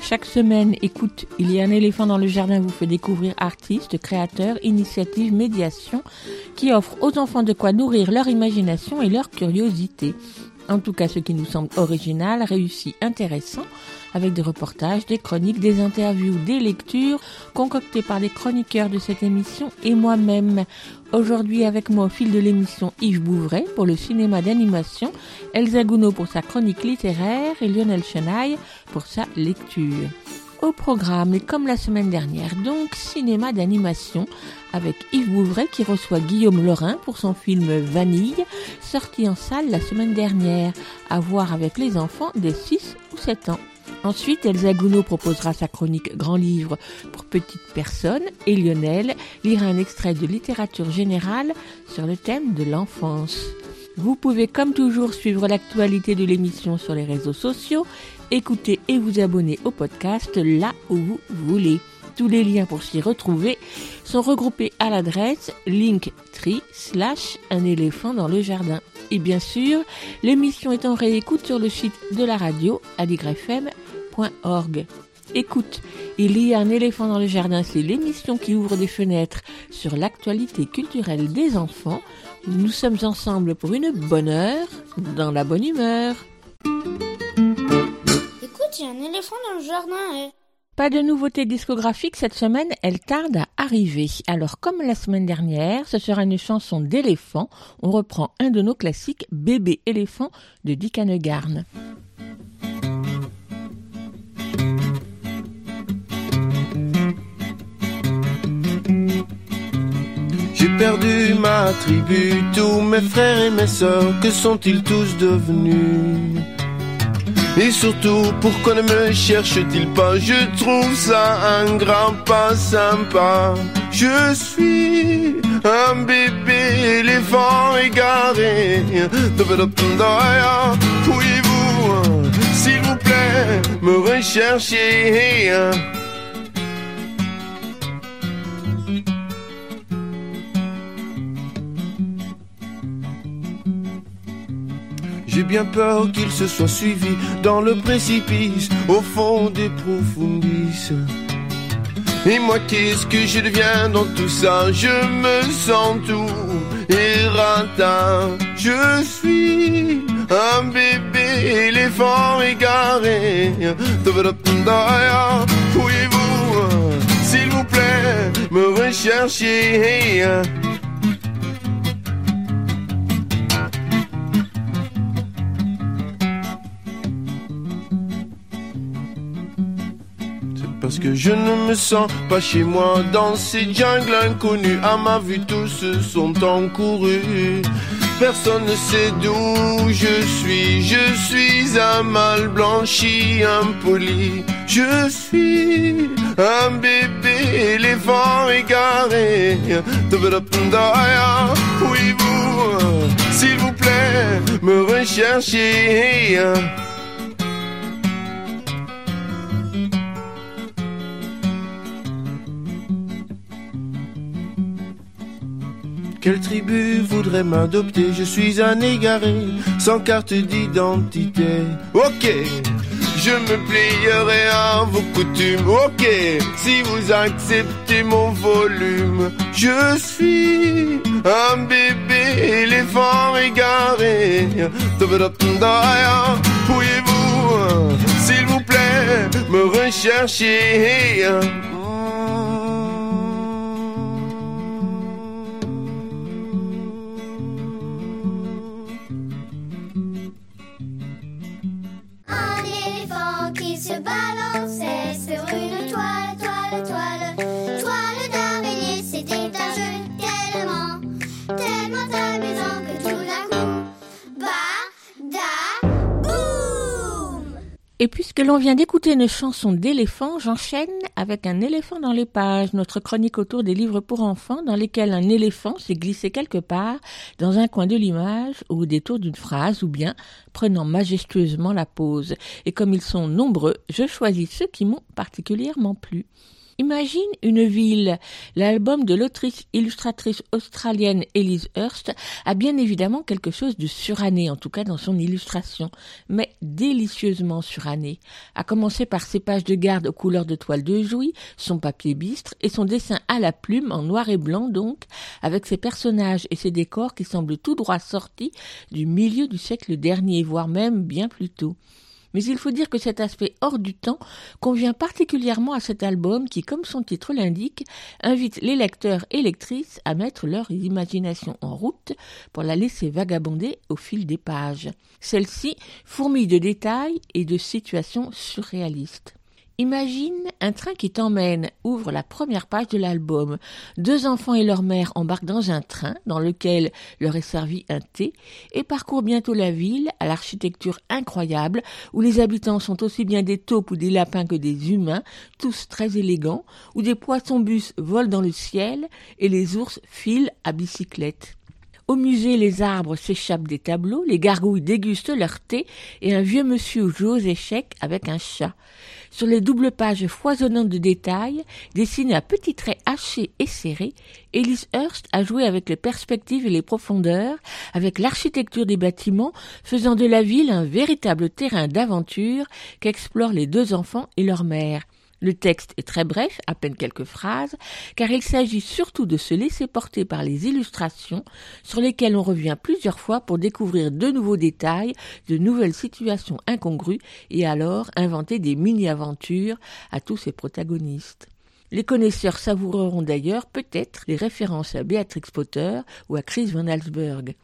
Chaque semaine, écoute, il y a un éléphant dans le jardin vous fait découvrir artistes, créateurs, initiatives, médiations qui offrent aux enfants de quoi nourrir leur imagination et leur curiosité. En tout cas, ce qui nous semble original, réussi, intéressant, avec des reportages, des chroniques, des interviews, des lectures, concoctées par les chroniqueurs de cette émission et moi-même. Aujourd'hui, avec moi au fil de l'émission, Yves Bouvray pour le cinéma d'animation, Elsa Gounod pour sa chronique littéraire et Lionel Chenaille pour sa lecture. Au programme, et comme la semaine dernière, donc cinéma d'animation avec Yves Bouvray qui reçoit Guillaume Lorrain pour son film Vanille, sorti en salle la semaine dernière, à voir avec les enfants des 6 ou 7 ans. Ensuite, Elsa Gounod proposera sa chronique Grand Livre pour petites personnes et Lionel lira un extrait de littérature générale sur le thème de l'enfance. Vous pouvez comme toujours suivre l'actualité de l'émission sur les réseaux sociaux, écouter et vous abonner au podcast là où vous voulez. Tous les liens pour s'y retrouver sont regroupés à l'adresse linktree slash un éléphant dans le jardin. Et bien sûr, l'émission est en réécoute sur le site de la radio aligrefm.org. Écoute, il y a un éléphant dans le jardin, c'est l'émission qui ouvre des fenêtres sur l'actualité culturelle des enfants. Nous sommes ensemble pour une bonne heure, dans la bonne humeur. Écoute, il y a un éléphant dans le jardin. eh. Pas de nouveautés discographiques cette semaine, elle tarde à arriver. Alors comme la semaine dernière, ce sera une chanson d'éléphant. On reprend un de nos classiques, Bébé éléphant de Dick Hanegarn. J'ai perdu ma tribu, tous mes frères et mes sœurs, que sont-ils tous devenus? Et surtout, pourquoi ne me cherche-t-il pas? Je trouve ça un grand pas sympa. Je suis un bébé éléphant égaré. Pouvez-vous, s'il vous plaît, me rechercher? J'ai bien peur qu'il se soit suivi dans le précipice, au fond des profondis. Et moi, qu'est-ce que je deviens dans tout ça? Je me sens tout errata. Je suis un bébé éléphant égaré. Pouvez-vous, s'il vous plaît, me rechercher? Parce que je ne me sens pas chez moi dans ces jungles inconnus. À ma vue, tous sont encourus. Personne ne sait d'où je suis. Je suis un mal blanchi, impoli. Je suis un bébé éléphant égaré. Oui, vous, s'il vous plaît, me rechercher. Quelle tribu voudrait m'adopter? Je suis un égaré, sans carte d'identité. Ok, je me plierai à vos coutumes. Ok, si vous acceptez mon volume. Je suis un bébé éléphant égaré. Pouvez-vous, s'il vous plaît, me rechercher se balançait sur une toile, toile, toile, toile d'araignée. C'était un jeu tellement, tellement amusant que tout d'un coup, bah, da, boum Et puisque l'on vient d'écouter une chanson d'éléphant, j'enchaîne avec un éléphant dans les pages, notre chronique autour des livres pour enfants dans lesquels un éléphant s'est glissé quelque part dans un coin de l'image ou au détour d'une phrase ou bien prenant majestueusement la pose. Et comme ils sont nombreux, je choisis ceux qui m'ont particulièrement plu. Imagine une ville. L'album de l'autrice illustratrice australienne Elise Hurst a bien évidemment quelque chose de suranné, en tout cas dans son illustration, mais délicieusement suranné. À commencer par ses pages de garde aux couleurs de toile de jouy, son papier bistre et son dessin à la plume en noir et blanc donc, avec ses personnages et ses décors qui semblent tout droit sortis du milieu du siècle dernier, voire même bien plus tôt. Mais il faut dire que cet aspect hors du temps convient particulièrement à cet album qui, comme son titre l'indique, invite les lecteurs et lectrices à mettre leur imagination en route pour la laisser vagabonder au fil des pages. Celle-ci fourmille de détails et de situations surréalistes. Imagine un train qui t'emmène, ouvre la première page de l'album. Deux enfants et leur mère embarquent dans un train dans lequel leur est servi un thé et parcourent bientôt la ville à l'architecture incroyable où les habitants sont aussi bien des taupes ou des lapins que des humains, tous très élégants, où des poissons-bus volent dans le ciel et les ours filent à bicyclette. Au musée, les arbres s'échappent des tableaux, les gargouilles dégustent leur thé et un vieux monsieur joue aux échecs avec un chat. Sur les doubles pages foisonnantes de détails, dessinées à petits traits hachés et serrés, Elise Hurst a joué avec les perspectives et les profondeurs, avec l'architecture des bâtiments, faisant de la ville un véritable terrain d'aventure qu'explorent les deux enfants et leur mère. Le texte est très bref, à peine quelques phrases, car il s'agit surtout de se laisser porter par les illustrations sur lesquelles on revient plusieurs fois pour découvrir de nouveaux détails, de nouvelles situations incongrues et alors inventer des mini-aventures à tous ses protagonistes. Les connaisseurs savoureront d'ailleurs peut-être les références à Beatrix Potter ou à Chris Van Allsburg.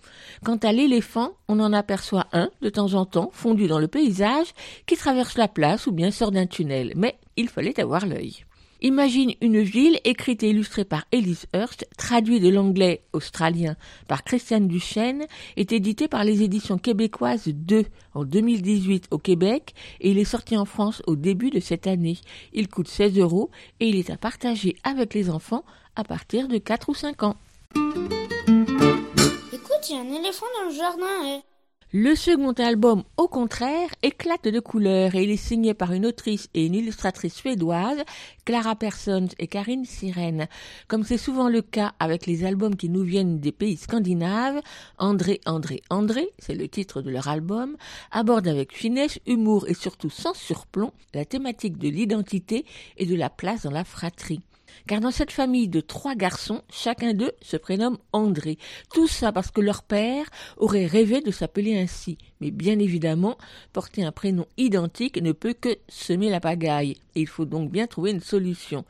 Quant à l'éléphant, on en aperçoit un, de temps en temps, fondu dans le paysage, qui traverse la place ou bien sort d'un tunnel, mais il fallait avoir l'œil. Imagine une ville écrite et illustrée par Elise Hurst, traduite de l'anglais australien par Christiane Duchesne, est édité par les éditions québécoises 2 en 2018 au Québec et il est sorti en France au début de cette année. Il coûte 16 euros et il est à partager avec les enfants à partir de 4 ou 5 ans. Écoute, il y a un éléphant dans le jardin. eh. Le second album, au contraire, éclate de couleurs et il est signé par une autrice et une illustratrice suédoise, Clara Persons et Karine Sirène. Comme c'est souvent le cas avec les albums qui nous viennent des pays scandinaves, André, André, André, c'est le titre de leur album, aborde avec finesse, humour et surtout sans surplomb la thématique de l'identité et de la place dans la fratrie. Car dans cette famille de trois garçons, chacun d'eux se prénomme André. Tout ça parce que leur père aurait rêvé de s'appeler ainsi. Mais bien évidemment, porter un prénom identique ne peut que semer la pagaille. Il faut donc bien trouver une solution.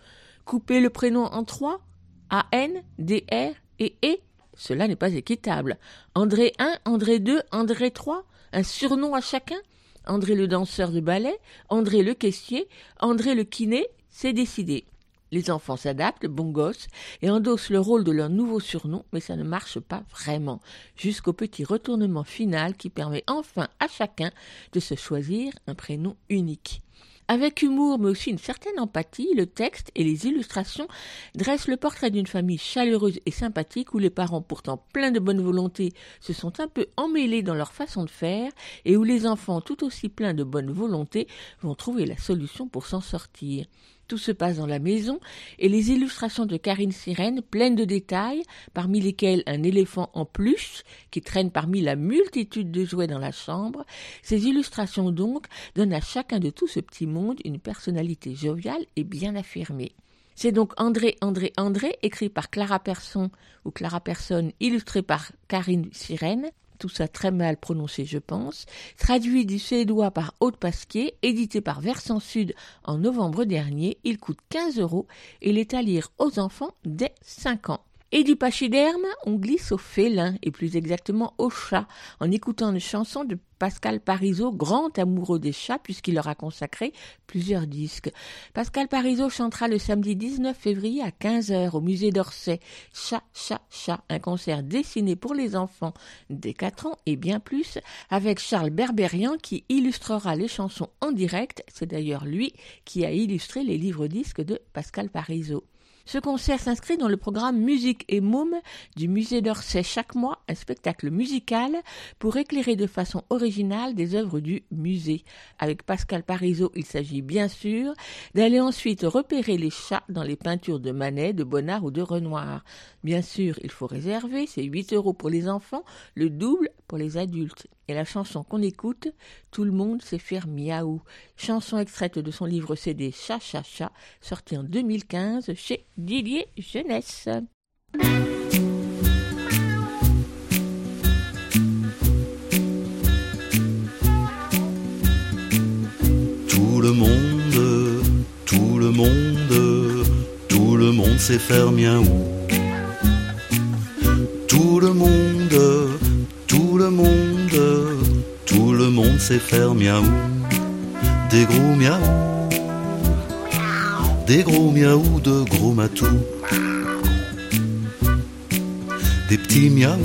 Couper le prénom en trois A-N, D-R et E Cela n'est pas équitable. André 1, André 2, André 3 Un surnom à chacun André le danseur de ballet, André le caissier, André le kiné, c'est décidé. Les enfants s'adaptent, bons gosses, et endossent le rôle de leur nouveau surnom, mais ça ne marche pas vraiment, jusqu'au petit retournement final qui permet enfin à chacun de se choisir un prénom unique. Avec humour mais aussi une certaine empathie, le texte et les illustrations dressent le portrait d'une famille chaleureuse et sympathique où les parents pourtant pleins de bonne volonté se sont un peu emmêlés dans leur façon de faire et où les enfants tout aussi pleins de bonne volonté vont trouver la solution pour s'en sortir. Tout se passe dans la maison et les illustrations de Karine Sirène pleines de détails, parmi lesquels un éléphant en peluche qui traîne parmi la multitude de jouets dans la chambre. Ces illustrations donc donnent à chacun de tout ce petit monde une personnalité joviale et bien affirmée. C'est donc André, André, André, écrit par Clara Persson ou Clara Persson, illustré par Karine Sirène, tout ça très mal prononcé je pense, traduit du suédois par Haute Pasquier, édité par Versant Sud en novembre dernier, il coûte 15 euros et il est à lire aux enfants dès 5 ans. Et du pachyderme, on glisse au félin, et plus exactement au chat, en écoutant une chanson de Pascal Parisot, grand amoureux des chats, puisqu'il leur a consacré plusieurs disques. Pascal Parisot chantera le samedi 19 février à 15h au musée d'Orsay. Chat, chat, chat, un concert dessiné pour les enfants des 4 ans et bien plus, avec Charles Berberian qui illustrera les chansons en direct. C'est d'ailleurs lui qui a illustré les livres-disques de Pascal Parisot. Ce concert s'inscrit dans le programme Musique et Môme du musée d'Orsay chaque mois, un spectacle musical pour éclairer de façon originale des œuvres du musée. Avec Pascal Parisot, il s'agit bien sûr d'aller ensuite repérer les chats dans les peintures de Manet, de Bonnard ou de Renoir. Bien sûr, il faut réserver, c'est 8 euros pour les enfants, le double pour les adultes. Et la chanson qu'on écoute, Tout le monde sait faire miaou. Chanson extraite de son livre CD Cha Cha Cha, sorti en 2015 chez Didier Jeunesse. Tout le monde, tout le monde, tout le monde sait faire miaou. Tout le monde, tout le monde, monde sait faire miaou. Des gros miaou, des gros miaou de gros matous. Des petits miaou,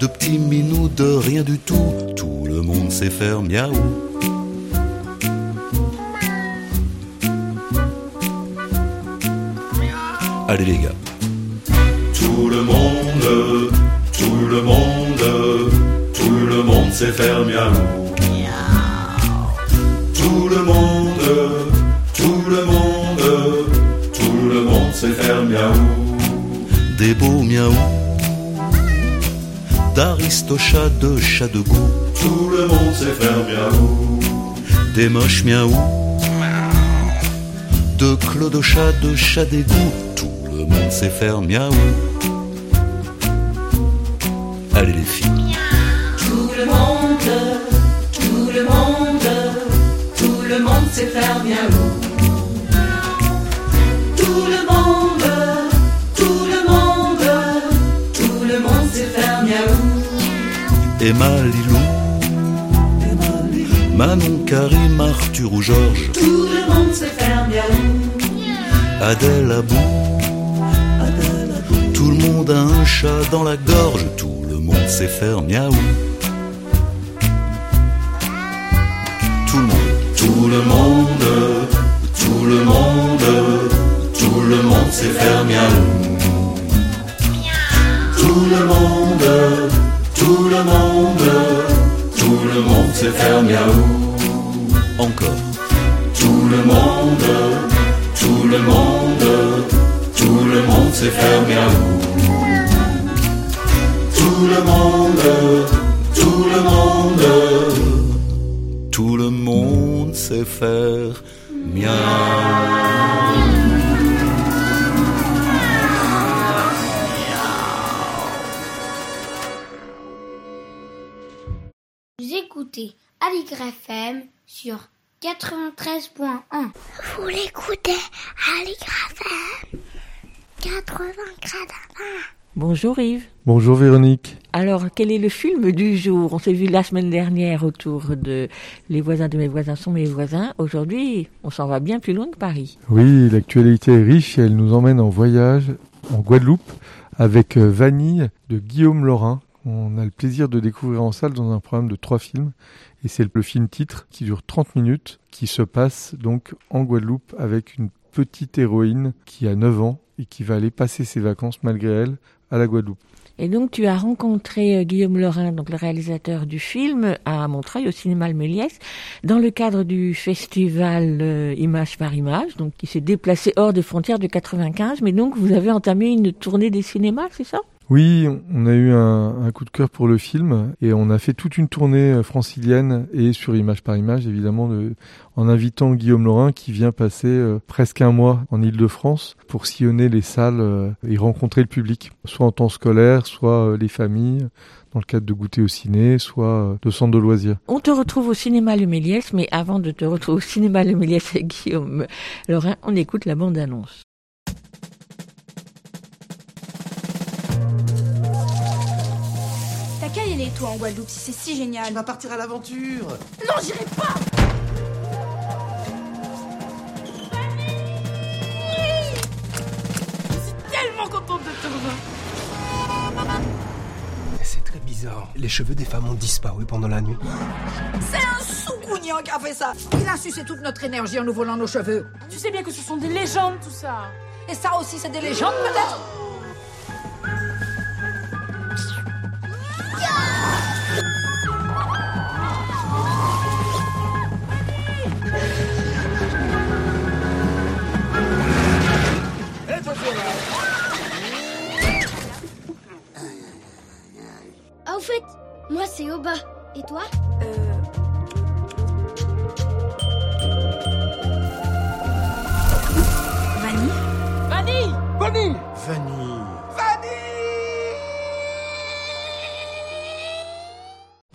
de petits minous de rien du tout. Tout le monde sait faire miaou. Allez les gars. Tout le monde, tout le monde, tout le monde sait faire miaou. Tout le monde, tout le monde, tout le monde sait faire miaou. Des beaux miaou, d'aristochats, de chats de goût. Tout le monde sait faire miaou. Des moches miaou, de clodochats, de chats d'égout. Tout le monde sait faire miaou. Le monde sait faire. Tout le monde, tout le monde, tout le monde sait faire miaou. Emma Lilou, Manon, Karim, Arthur ou Georges, Tout le monde sait faire miaou. Adèle Abou. Tout le monde a un chat dans la gorge, tout le monde sait faire miaou. Sait faire miaou. Tout le monde, tout le monde, tout le monde sait faire miaou. Encore. Tout le monde, tout le monde, tout le monde sait faire miaou. Tout le monde, tout le monde, tout le monde sait faire sur 93.1. Vous l'écoutez Aligre FM 80 Bonjour Yves. Bonjour Véronique. Alors, quel est le film du jour? On s'est vu la semaine dernière autour de Les voisins de mes voisins sont mes voisins. Aujourd'hui, on s'en va bien plus loin que Paris. Oui, l'actualité est riche et elle nous emmène en voyage en Guadeloupe avec euh, Vanille de Guillaume Laurin. On a le plaisir de découvrir en salle dans un programme de trois films. Et c'est le film titre qui dure 30 minutes, qui se passe donc en Guadeloupe avec une petite héroïne qui a 9 ans et qui va aller passer ses vacances malgré elle à la Guadeloupe. Et donc, tu as rencontré euh, Guillaume Laurin, donc le réalisateur du film, à Montreuil, au cinéma Le Méliès, dans le cadre du festival euh, Image par Image, donc qui s'est déplacé hors des frontières de 95. Mais donc, vous avez entamé une tournée des cinémas, c'est ça? Oui, on a eu un, coup de cœur pour le film et on a fait toute une tournée euh, francilienne et sur image par image évidemment de- en invitant Guillaume Laurin qui vient passer euh, presque un mois en Ile-de-France pour sillonner les salles euh, et rencontrer le public, soit en temps scolaire, soit les familles dans le cadre de goûter au ciné, soit de centres de loisirs. On te retrouve au cinéma Le Méliès, mais avant de te retrouver au cinéma Le Méliès avec Guillaume Laurin, on écoute la bande-annonce. Toi, en Guadeloupe, si c'est si génial Tu vas partir à l'aventure Non, j'irai pas Tellement contente de te revoir. C'est très bizarre. Les cheveux des femmes ont disparu pendant la nuit. C'est un sous-cougnant qui a fait ça Il a sucé toute notre énergie en nous volant nos cheveux. Tu sais bien que ce sont des légendes, tout ça. Et ça aussi, c'est des légendes, peut-être Ah, au fait, moi c'est Oba. Et toi? Euh... Vanille? Vanille Vanille Vanille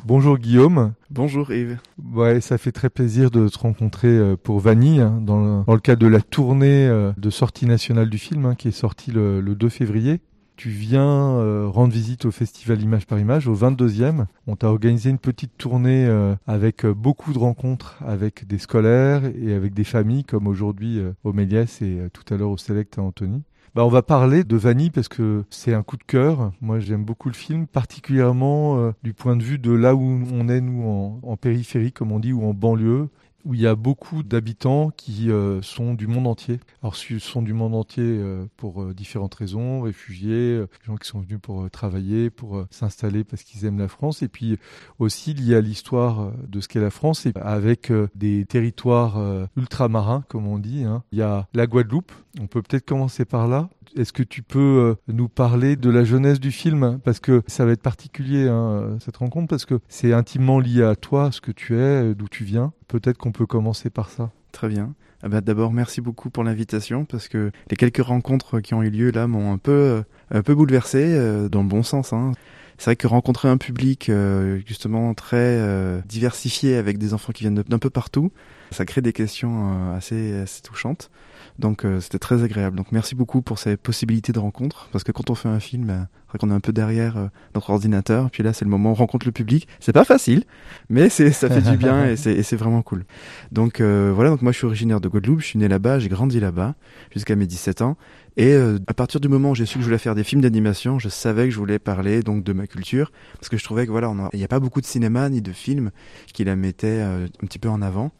Bonjour Guillaume. Bonjour Yves. Ouais, ça fait très plaisir de te rencontrer euh, pour Vanille, hein, dans, le, dans le cadre de la tournée euh, de sortie nationale du film, hein, qui est sorti le, le 2 février. Tu viens euh, rendre visite au festival Image par Image, au 22e. On t'a organisé une petite tournée euh, avec euh, beaucoup de rencontres avec des scolaires et avec des familles, comme aujourd'hui au Méliès et tout à l'heure au Select à Antony. Bah, on va parler de Vanille parce que c'est un coup de cœur. Moi, j'aime beaucoup le film, particulièrement du point de vue de là où on est, nous, en, en périphérie, comme on dit, ou en banlieue où il y a beaucoup d'habitants qui euh, sont du monde entier. Alors, ils sont du monde entier euh, pour euh, différentes raisons, réfugiés, gens qui sont venus pour travailler, pour s'installer parce qu'ils aiment la France, et puis aussi lié à l'histoire de ce qu'est la France, et avec des territoires ultramarins, comme on dit. hein. Il y a la Guadeloupe, on peut peut-être commencer par là. Est-ce que tu peux euh, nous parler de la jeunesse du film? Parce que ça va être particulier, hein, cette rencontre, parce que c'est intimement lié à toi, ce que tu es, euh, d'où tu viens. Peut-être qu'on peut commencer par ça. Très bien. Ah bah, D'abord, merci beaucoup pour l'invitation parce que les quelques rencontres qui ont eu lieu là m'ont un peu, euh, un peu bouleversé euh, dans le bon sens. Hein. C'est vrai que rencontrer un public euh, justement très euh, diversifié avec des enfants qui viennent d'un peu partout, ça crée des questions euh, assez, assez touchantes. Donc euh, c'était très agréable. Donc merci beaucoup pour ces possibilités de rencontre parce que quand on fait un film, vrai qu'on est un peu derrière euh, notre ordinateur. Puis là, c'est le moment où on rencontre le public. C'est pas facile, mais c'est ça fait du bien et c'est vraiment cool. Donc euh, voilà. Donc moi, je suis originaire de Guadeloupe. Je suis né là-bas. J'ai grandi là-bas jusqu'à mes 17 ans. Et euh, à partir du moment où j'ai su que je voulais faire des films d'animation, je savais que je voulais parler donc de ma culture parce que je trouvais que voilà, a- il n'y a pas beaucoup de cinéma ni de films qui la mettaient euh, un petit peu en avant.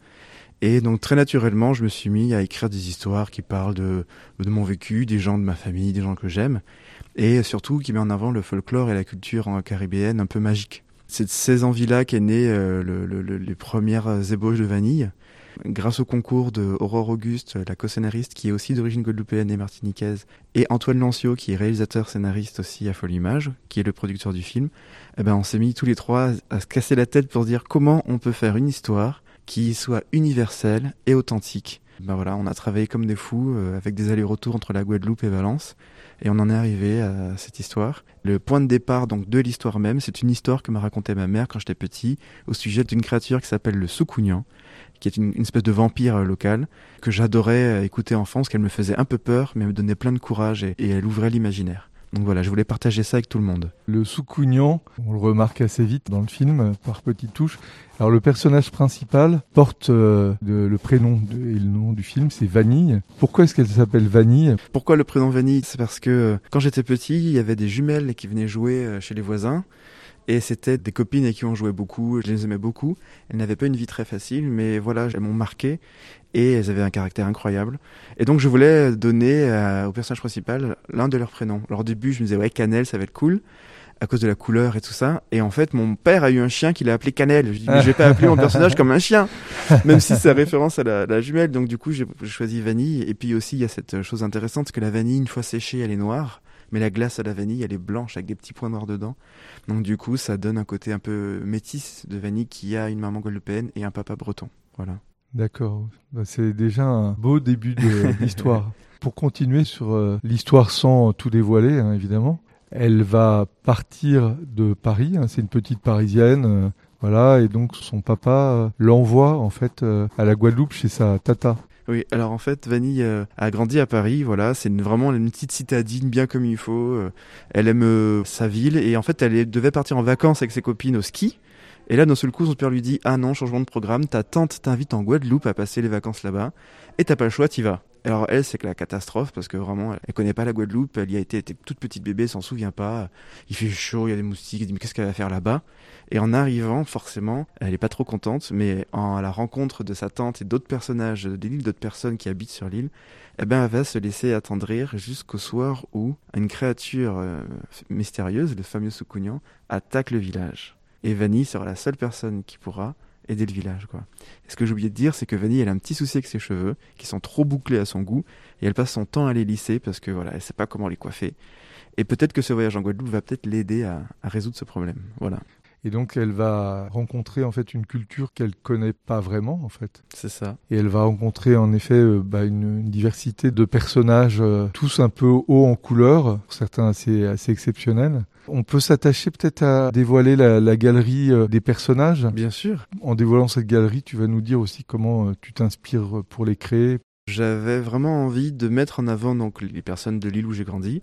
Et donc très naturellement, je me suis mis à écrire des histoires qui parlent de, de mon vécu, des gens de ma famille, des gens que j'aime, et surtout qui met en avant le folklore et la culture en caribéenne un peu magique. C'est de ces envies-là qu'est né euh, le- le- le- les premières ébauches de vanille. Grâce au concours de Aurore Auguste, la co-scénariste qui est aussi d'origine guadeloupéenne et martiniquaise, et Antoine Lancio qui est réalisateur scénariste aussi à Folie Image, qui est le producteur du film, eh ben on s'est mis tous les trois à se casser la tête pour dire comment on peut faire une histoire qui soit universelle et authentique. Ben voilà, on a travaillé comme des fous euh, avec des allers-retours entre la Guadeloupe et Valence et on en est arrivé à cette histoire. Le point de départ donc de l'histoire même, c'est une histoire que m'a racontée ma mère quand j'étais petit au sujet d'une créature qui s'appelle le Soukounian, qui est une, espèce de vampire euh, local que j'adorais euh, écouter enfant parce qu'elle me faisait un peu peur mais elle me donnait plein de courage et elle ouvrait l'imaginaire. Donc voilà, je voulais partager ça avec tout le monde. Le Soukounian, on le remarque assez vite dans le film, par petites touches. Alors le personnage principal porte euh, de- le prénom de- et le nom du film, c'est Vanille. Pourquoi est-ce qu'elle s'appelle Vanille? Pourquoi le prénom Vanille? C'est parce que euh, quand j'étais petit, il y avait des jumelles qui venaient jouer euh, chez les voisins. Et c'était des copines avec qui on jouait beaucoup, je les aimais beaucoup. Elles n'avaient pas une vie très facile, mais voilà, elles m'ont marqué et elles avaient un caractère incroyable. Et donc je voulais donner euh, au personnage principal l'un de leurs prénoms. Alors au début, je me disais, ouais, Cannelle, ça va être cool, à cause de la couleur et tout ça. Et en fait, mon père a eu un chien qu'il a appelé Cannelle. Je dis, mais je vais pas appeler mon personnage comme un chien, même si c'est référence à la, la jumelle. Donc du coup, j'ai choisi Vanille. Et puis aussi, il y a cette chose intéressante, que la vanille, une fois séchée, elle est noire. Mais la glace à la vanille, elle est blanche avec des petits points noirs dedans. Donc du coup, ça donne un côté un peu métis de vanille qui a une maman guadeloupéenne et un papa breton. Voilà. D'accord, Bah, c'est déjà un beau début de l'histoire. Pour continuer sur euh, l'histoire sans tout dévoiler, hein, évidemment, elle va partir de Paris, hein, c'est une petite parisienne, euh, voilà, et donc son papa euh, l'envoie en fait à la Guadeloupe chez sa tata. Oui, alors en fait, Vanille euh, a grandi à Paris, voilà, c'est vraiment une petite citadine bien comme il faut. euh, elle aime euh, sa ville et en fait, elle devait partir en vacances avec ses copines au ski. Et là, d'un seul coup, son père lui dit Ah non, changement de programme, ta tante t'invite en Guadeloupe à passer les vacances là-bas et t'as pas le choix, t'y vas. Alors elle, c'est que la catastrophe parce que vraiment, elle connaît pas la Guadeloupe, elle y a été, toute petite bébé, s'en souvient pas. Il fait chaud, il y a des moustiques, elle dit mais qu'est-ce qu'elle va faire là-bas? Et en arrivant, forcément, elle est pas trop contente, mais en à la rencontre de sa tante et d'autres personnages de l'île, d'autres personnes qui habitent sur l'île, eh ben elle va se laisser attendrir jusqu'au soir où une créature euh, mystérieuse, le fameux Soukounian, attaque le village. Et Vanille sera la seule personne qui pourra aider le village. Quoi. Et ce que j'ai oublié de dire, c'est que Vanille, elle a un petit souci avec ses cheveux, qui sont trop bouclés à son goût, et elle passe son temps à les lisser parce que voilà, elle sait pas comment les coiffer. Et peut-être que ce voyage en Guadeloupe va peut-être l'aider à, à résoudre ce problème. Voilà. Et donc elle va rencontrer en fait une culture qu'elle connaît pas vraiment en fait. C'est ça. Et elle va rencontrer en effet euh, bah, une, une diversité de personnages, euh, tous un peu hauts en couleur, certains assez, assez exceptionnels. On peut s'attacher peut-être à dévoiler la, la galerie euh, des personnages. Bien sûr. En dévoilant cette galerie, tu vas nous dire aussi comment tu t'inspires pour les créer. J'avais vraiment envie de mettre en avant donc les personnes de l'île où j'ai grandi,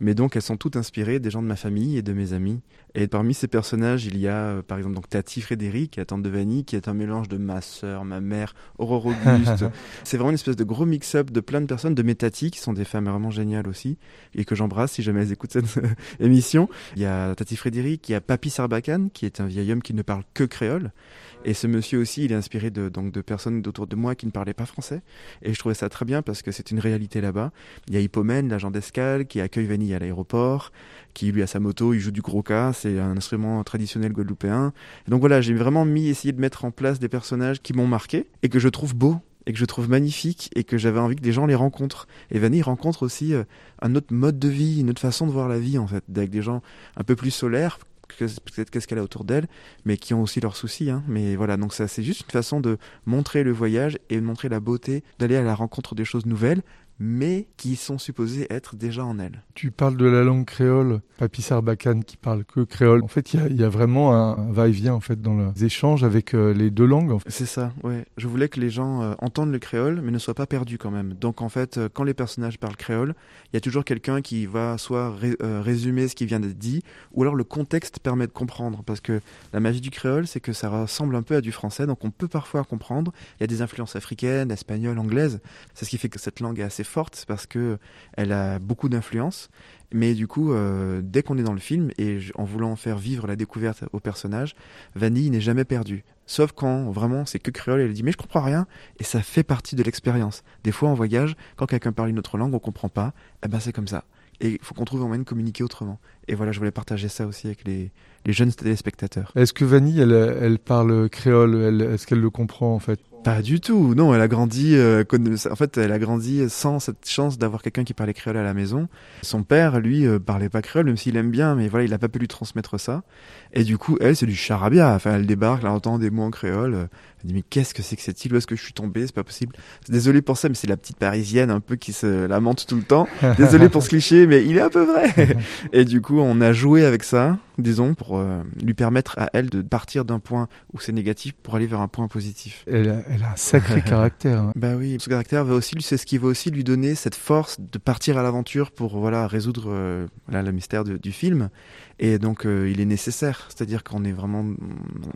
mais donc elles sont toutes inspirées des gens de ma famille et de mes amis. Et parmi ces personnages, il y a euh, par exemple donc Tati Frédéric, la tante de Vanille, qui est un mélange de ma sœur, ma mère, Aurore Auguste. C'est vraiment une espèce de gros mix-up de plein de personnes, de mes tatis, qui sont des femmes vraiment géniales aussi, et que j'embrasse si jamais elles écoutent cette émission. Il y a Tati Frédéric, il y a Papy Sarbacane, qui est un vieil homme qui ne parle que créole. Et ce monsieur aussi, il est inspiré de, donc, de personnes autour de moi qui ne parlaient pas français. Et je ça très bien parce que c'est une réalité là-bas. Il y a Hippomène, l'agent d'escale, qui accueille Vanille à l'aéroport, qui lui a sa moto, il joue du gros c'est un instrument traditionnel guadeloupéen. Et donc voilà, j'ai vraiment mis, essayé de mettre en place des personnages qui m'ont marqué et que je trouve beaux et que je trouve magnifiques et que j'avais envie que des gens les rencontrent. Et Vanille rencontre aussi euh, un autre mode de vie, une autre façon de voir la vie en fait, avec des gens un peu plus solaires, peut-être qu'est-ce qu'elle a autour d'elle, mais qui ont aussi leurs soucis. Hein. Mais voilà, donc ça c'est juste une façon de montrer le voyage et de montrer la beauté, d'aller à la rencontre des choses nouvelles, mais qui sont supposées être déjà en elle. Tu parles de la langue créole, Papy Sarbacane qui parle que créole. En fait, il y a, il y a vraiment un, va-et-vient en fait dans les échanges avec euh, les deux langues. en fait. C'est ça, ouais. Je voulais que les gens euh, entendent le créole, mais ne soient pas perdus quand même. Donc en fait, euh, quand les personnages parlent créole, il y a toujours quelqu'un qui va soit ré- euh, résumer ce qui vient d'être dit, ou alors le contexte permet de comprendre. Parce que la magie du créole, c'est que ça ressemble un peu à du français, donc on peut parfois comprendre. Il y a des influences africaines, espagnoles, anglaises. C'est ce qui fait que cette langue est assez forte, c'est parce que elle a beaucoup d'influence. Mais du coup, euh, dès qu'on est dans le film, et en voulant faire vivre la découverte au personnage, Vanille n'est jamais perdue. Sauf quand vraiment c'est que créole, elle dit mais je comprends rien, et ça fait partie de l'expérience. Des fois en voyage, quand quelqu'un parle une autre langue, on comprend pas, eh ben c'est comme ça. Et il faut qu'on trouve un moyen de communiquer autrement. Et voilà, je voulais partager ça aussi avec les, jeunes téléspectateurs. Est-ce que Vanille, elle, parle créole? Est-ce qu'elle le comprend en fait? Pas du tout. Non, elle a grandi. euh, en fait, elle a grandi sans cette chance d'avoir quelqu'un qui parlait créole à la maison. Son père, lui, euh, parlait pas créole, même s'il aime bien, mais voilà, il a pas pu lui transmettre ça. Et du coup, elle, c'est du charabia. Enfin, elle débarque, elle entend des mots en créole. Elle dit mais qu'est-ce que c'est que cette île? Où est-ce que je suis tombée C'est pas possible. Désolé pour ça, mais c'est la petite parisienne un peu qui se lamente tout le temps. Désolé pour ce cliché, mais il est un peu vrai. Et du coup, on a joué avec ça, disons, pour euh, lui permettre à elle de partir d'un point où c'est négatif pour aller vers un point positif. elle a, elle a un sacré caractère. hein. Bah oui, ce caractère va aussi, c'est ce qui va aussi lui donner cette force de partir à l'aventure pour voilà résoudre euh, voilà, le mystère de- du film. Et donc euh, il est nécessaire, c'est-à-dire qu'on est vraiment,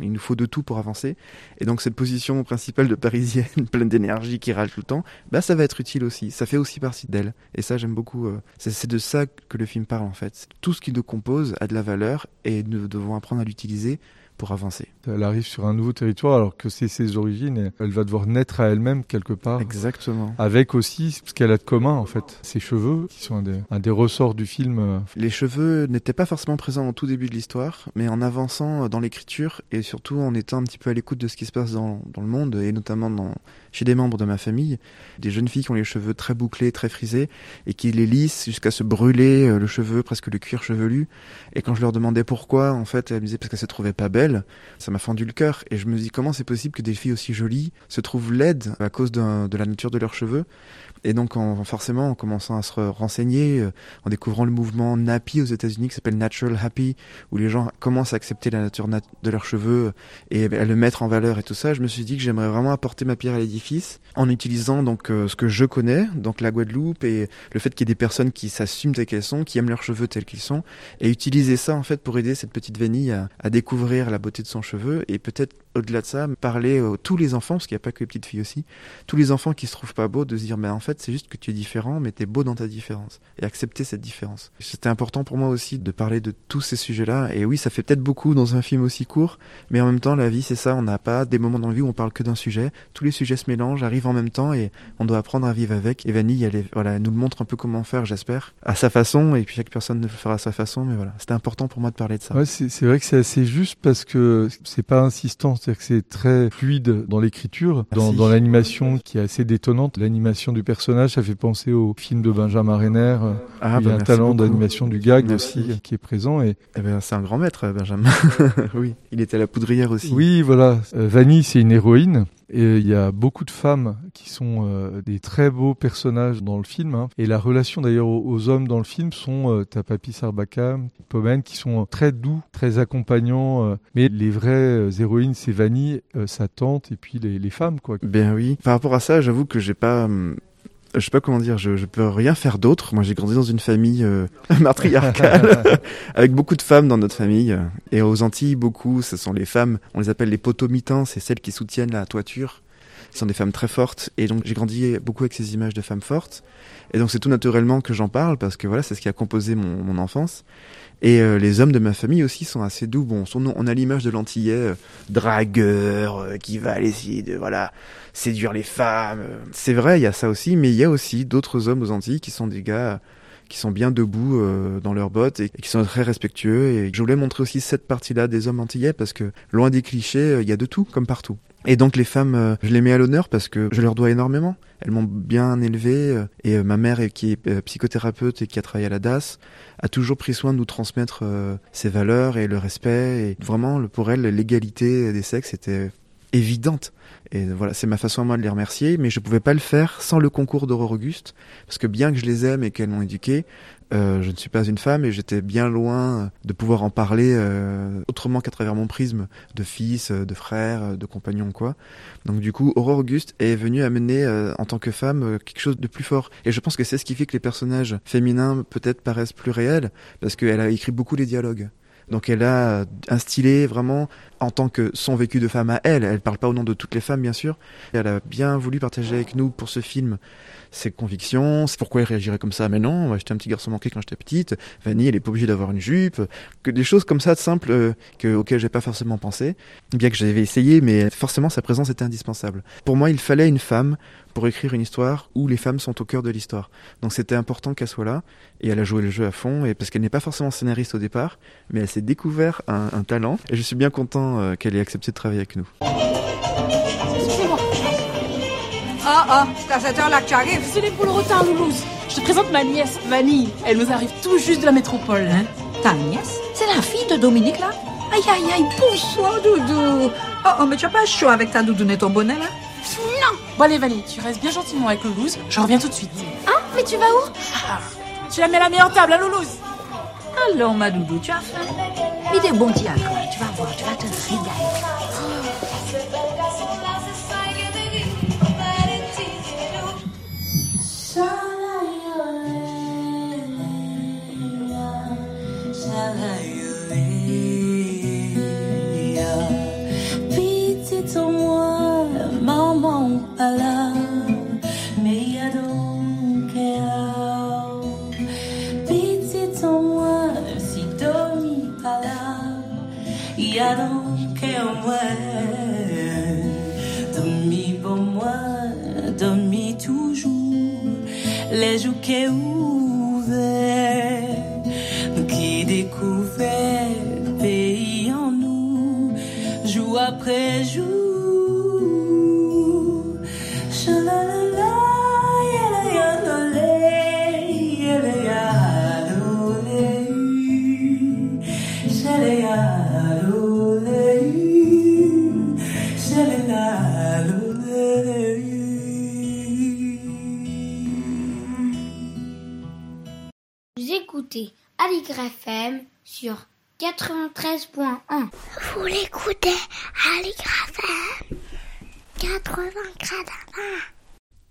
il nous faut de tout pour avancer. Et donc cette position principale de parisienne, pleine d'énergie, qui râle tout le temps, bah ça va être utile aussi. Ça fait aussi partie d'elle. Et ça j'aime beaucoup. euh, c'est c'est de ça que le film parle en fait. Tout ce qui nous compose a de la valeur et nous devons apprendre à l'utiliser pour avancer. Elle arrive sur un nouveau territoire alors que c'est ses origines et elle va devoir naître à elle-même quelque part. Exactement. Avec aussi ce qu'elle a de commun en fait, ses cheveux qui sont un des, un des ressorts du film. euh, Les cheveux n'étaient pas forcément présents au tout début de l'histoire, mais en avançant dans l'écriture et surtout en étant un petit peu à l'écoute de ce qui se passe dans, dans le monde et notamment dans, chez des membres de ma famille, des jeunes filles qui ont les cheveux très bouclés, très frisés et qui les lissent jusqu'à se brûler euh, le cheveu, presque le cuir chevelu. Et quand je leur demandais pourquoi, en fait, elles me disaient parce qu'elles se trouvaient pas belles. Ça m'a fendu le cœur et je me dis comment c'est possible que des filles aussi jolies se trouvent laides à cause de la nature de leurs cheveux? Et donc, en, forcément, en commençant à se re- renseigner, euh, en découvrant le mouvement Nappy aux États-Unis qui s'appelle Natural Happy, où les gens commencent à accepter la nature nat- de leurs cheveux et à le mettre en valeur et tout ça, je me suis dit que j'aimerais vraiment apporter ma pierre à l'édifice en utilisant donc euh, ce que je connais, donc la Guadeloupe et le fait qu'il y ait des personnes qui s'assument telles qu'elles sont, qui aiment leurs cheveux tels qu'ils sont, et utiliser ça en fait pour aider cette petite Vanille à découvrir la beauté de son cheveu et peut-être au-delà de ça parler à tous les enfants, parce qu'il n'y a pas que les petites filles aussi, tous les enfants qui se trouvent pas beaux, de se dire mais en fait c'est juste que tu es différent, mais tu es beau dans ta différence. Et accepter cette différence. C'était important pour moi aussi de parler de tous ces sujets-là. Et oui ça fait peut-être beaucoup dans un film aussi court, mais en même temps la vie c'est ça, on n'a pas des moments dans la vie où on parle que d'un sujet, tous les sujets se mélangent, arrivent en même temps et on doit apprendre à vivre avec. Et Vanille elle, nous le montre un peu comment faire, j'espère, à sa façon. Et puis chaque personne le fera à sa façon, mais voilà, c'était important pour moi de parler de ça. Ouais, c'est vrai que c'est assez juste parce que c'est pas insistant, c'est-à-dire que c'est très fluide dans l'écriture, dans, Merci. dans l'animation qui est assez détonnante. L'animation du personnage, ça fait penser au film de Benjamin Renner. euh, Ah, il y bah, a un merci talent d'animation du gag Merci. aussi qui est présent. Et Eh ben, c'est un grand maître, Benjamin. oui, il était à la poudrière aussi. oui, voilà, Euh, Vanille, c'est une héroïne. Et il y a beaucoup de femmes qui sont euh, des très beaux personnages dans le film. hein. Et la relation d'ailleurs aux, hommes dans le film sont euh, t'as Papi Sarbacca, Pomen, qui sont euh, très doux, très accompagnants. euh, mais les vraies héroïnes, c'est euh, sa tante et puis les, les femmes, quoi. Ben oui. Par rapport à ça, j'avoue que j'ai pas. Je sais pas comment dire, je, je peux rien faire d'autre. Moi, j'ai grandi dans une famille euh, matriarcale, avec beaucoup de femmes dans notre famille. Et aux Antilles, beaucoup, ce sont les femmes, on les appelle les potomitans, c'est celles qui soutiennent la toiture. Ce sont des femmes très fortes. Et donc, j'ai grandi beaucoup avec ces images de femmes fortes. Et donc, c'est tout naturellement que j'en parle, parce que voilà, c'est ce qui a composé mon, mon enfance. Et euh, les hommes de ma famille aussi sont assez doux. Bon, son- on a l'image de l'antillais euh, dragueur euh, qui va aller essayer de voilà séduire les femmes. euh. C'est vrai, il y a ça aussi, mais il y a aussi d'autres hommes aux Antilles qui sont des gars qui sont bien debout euh, dans leurs bottes et, et qui sont très respectueux. Et je voulais montrer aussi cette partie-là des hommes antillais parce que loin des clichés, euh, il y a de tout comme partout. Et donc les femmes, euh, je les mets à l'honneur parce que je leur dois énormément. Elles m'ont bien élevé euh, et euh, ma mère, qui est psychothérapeute et qui a travaillé à la DAS, a toujours pris soin de nous transmettre ses valeurs et le respect. Et vraiment, pour elle, l'égalité des sexes était évidente. Et voilà, c'est ma façon à moi de les remercier, mais je pouvais pas le faire sans le concours d'Aurore Auguste, parce que bien que je les aime et qu'elles m'ont éduqué, euh, je ne suis pas une femme et j'étais bien loin de pouvoir en parler euh, autrement qu'à travers mon prisme de fils, euh, de frère, euh, de compagnon, quoi. Donc du coup, Aurore Auguste est venue amener euh, en tant que femme euh, quelque chose de plus fort. Et je pense que c'est ce qui fait que les personnages féminins peut-être paraissent plus réels, parce qu'elle a écrit beaucoup les dialogues. Donc elle a instillé vraiment en tant que son vécu de femme à elle. Elle parle pas au nom de toutes les femmes, bien sûr. Elle a bien voulu partager avec nous pour ce film ses convictions, c'est pourquoi elle réagirait comme ça. Mais non, j'étais un petit garçon manqué quand j'étais petite. Vanille, elle est pas obligée d'avoir une jupe. Que des choses comme ça de simples euh, que, auxquelles j'ai pas forcément pensé. Bien que j'avais essayé, mais forcément sa présence était indispensable. Pour moi, il fallait une femme pour écrire une histoire où les femmes sont au cœur de l'histoire. Donc c'était important qu'elle soit là et elle a joué le jeu à fond et parce qu'elle n'est pas forcément scénariste au départ, mais elle s'est découvert un talent et je suis bien content euh, qu'elle ait accepté de travailler avec nous. Excusez-moi. Ah, ah, c'est à cette heure-là que tu arrives. Désolée pour le retard, Loulouse. Je te présente ma nièce, Vanille. Elle nous arrive tout juste de la métropole. Hein? Ta nièce? C'est la fille de Dominique, là Aïe, aïe, aïe, bonsoir, Doudou. Oh, oh, mais tu as pas chaud avec ta doudoune et ton bonnet, là? Non Bon allez, Vanille, tu restes bien gentiment avec Loulouse. Je reviens tout de suite. Hein? Mais tu vas où? Tu la mets à la meilleure table, hein, Loulouse Alors, ma doudou, tu as faim? Mais des bons petits alcools, tu vas voir, tu vas te régaler. Petite moi, maman pas là, a donc moi. Dormi pour moi, dormi toujours, les joues qui ouverts, qui découvert pays en nous, jour après jour. FM sur 93.1. Vous l'écoutez à FM 80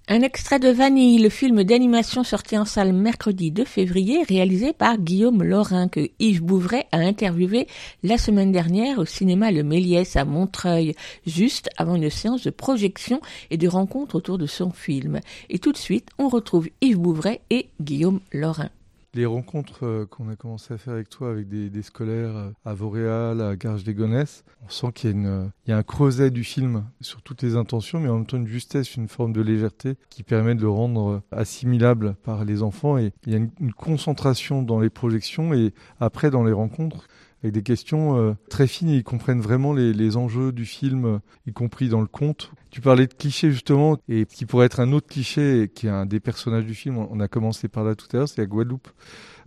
Un extrait de Vanille, le film d'animation sorti en salle mercredi 2 février, réalisé par Guillaume Laurin, que Yves Bouvray a interviewé la semaine dernière au cinéma Le Méliès à Montreuil, juste avant une séance de projection et de rencontre autour de son film. Et tout de suite, on retrouve Yves Bouvray et Guillaume Laurin les rencontres euh, qu'on a commencé à faire avec toi, avec des, scolaires euh, à Vauréal, à garges des gonesse on sent qu'il y, a un creuset du film sur toutes les intentions, mais en même temps une justesse, une forme de légèreté qui permet de le rendre euh, assimilable par les enfants. Et il y a une, concentration dans les projections et après dans les rencontres avec des questions très fines et ils comprennent vraiment les, enjeux du film, y compris dans le conte. Tu parlais de clichés justement, et qui pourrait être un autre cliché, qui est un des personnages du film, on a commencé par là tout à l'heure, c'est la Guadeloupe.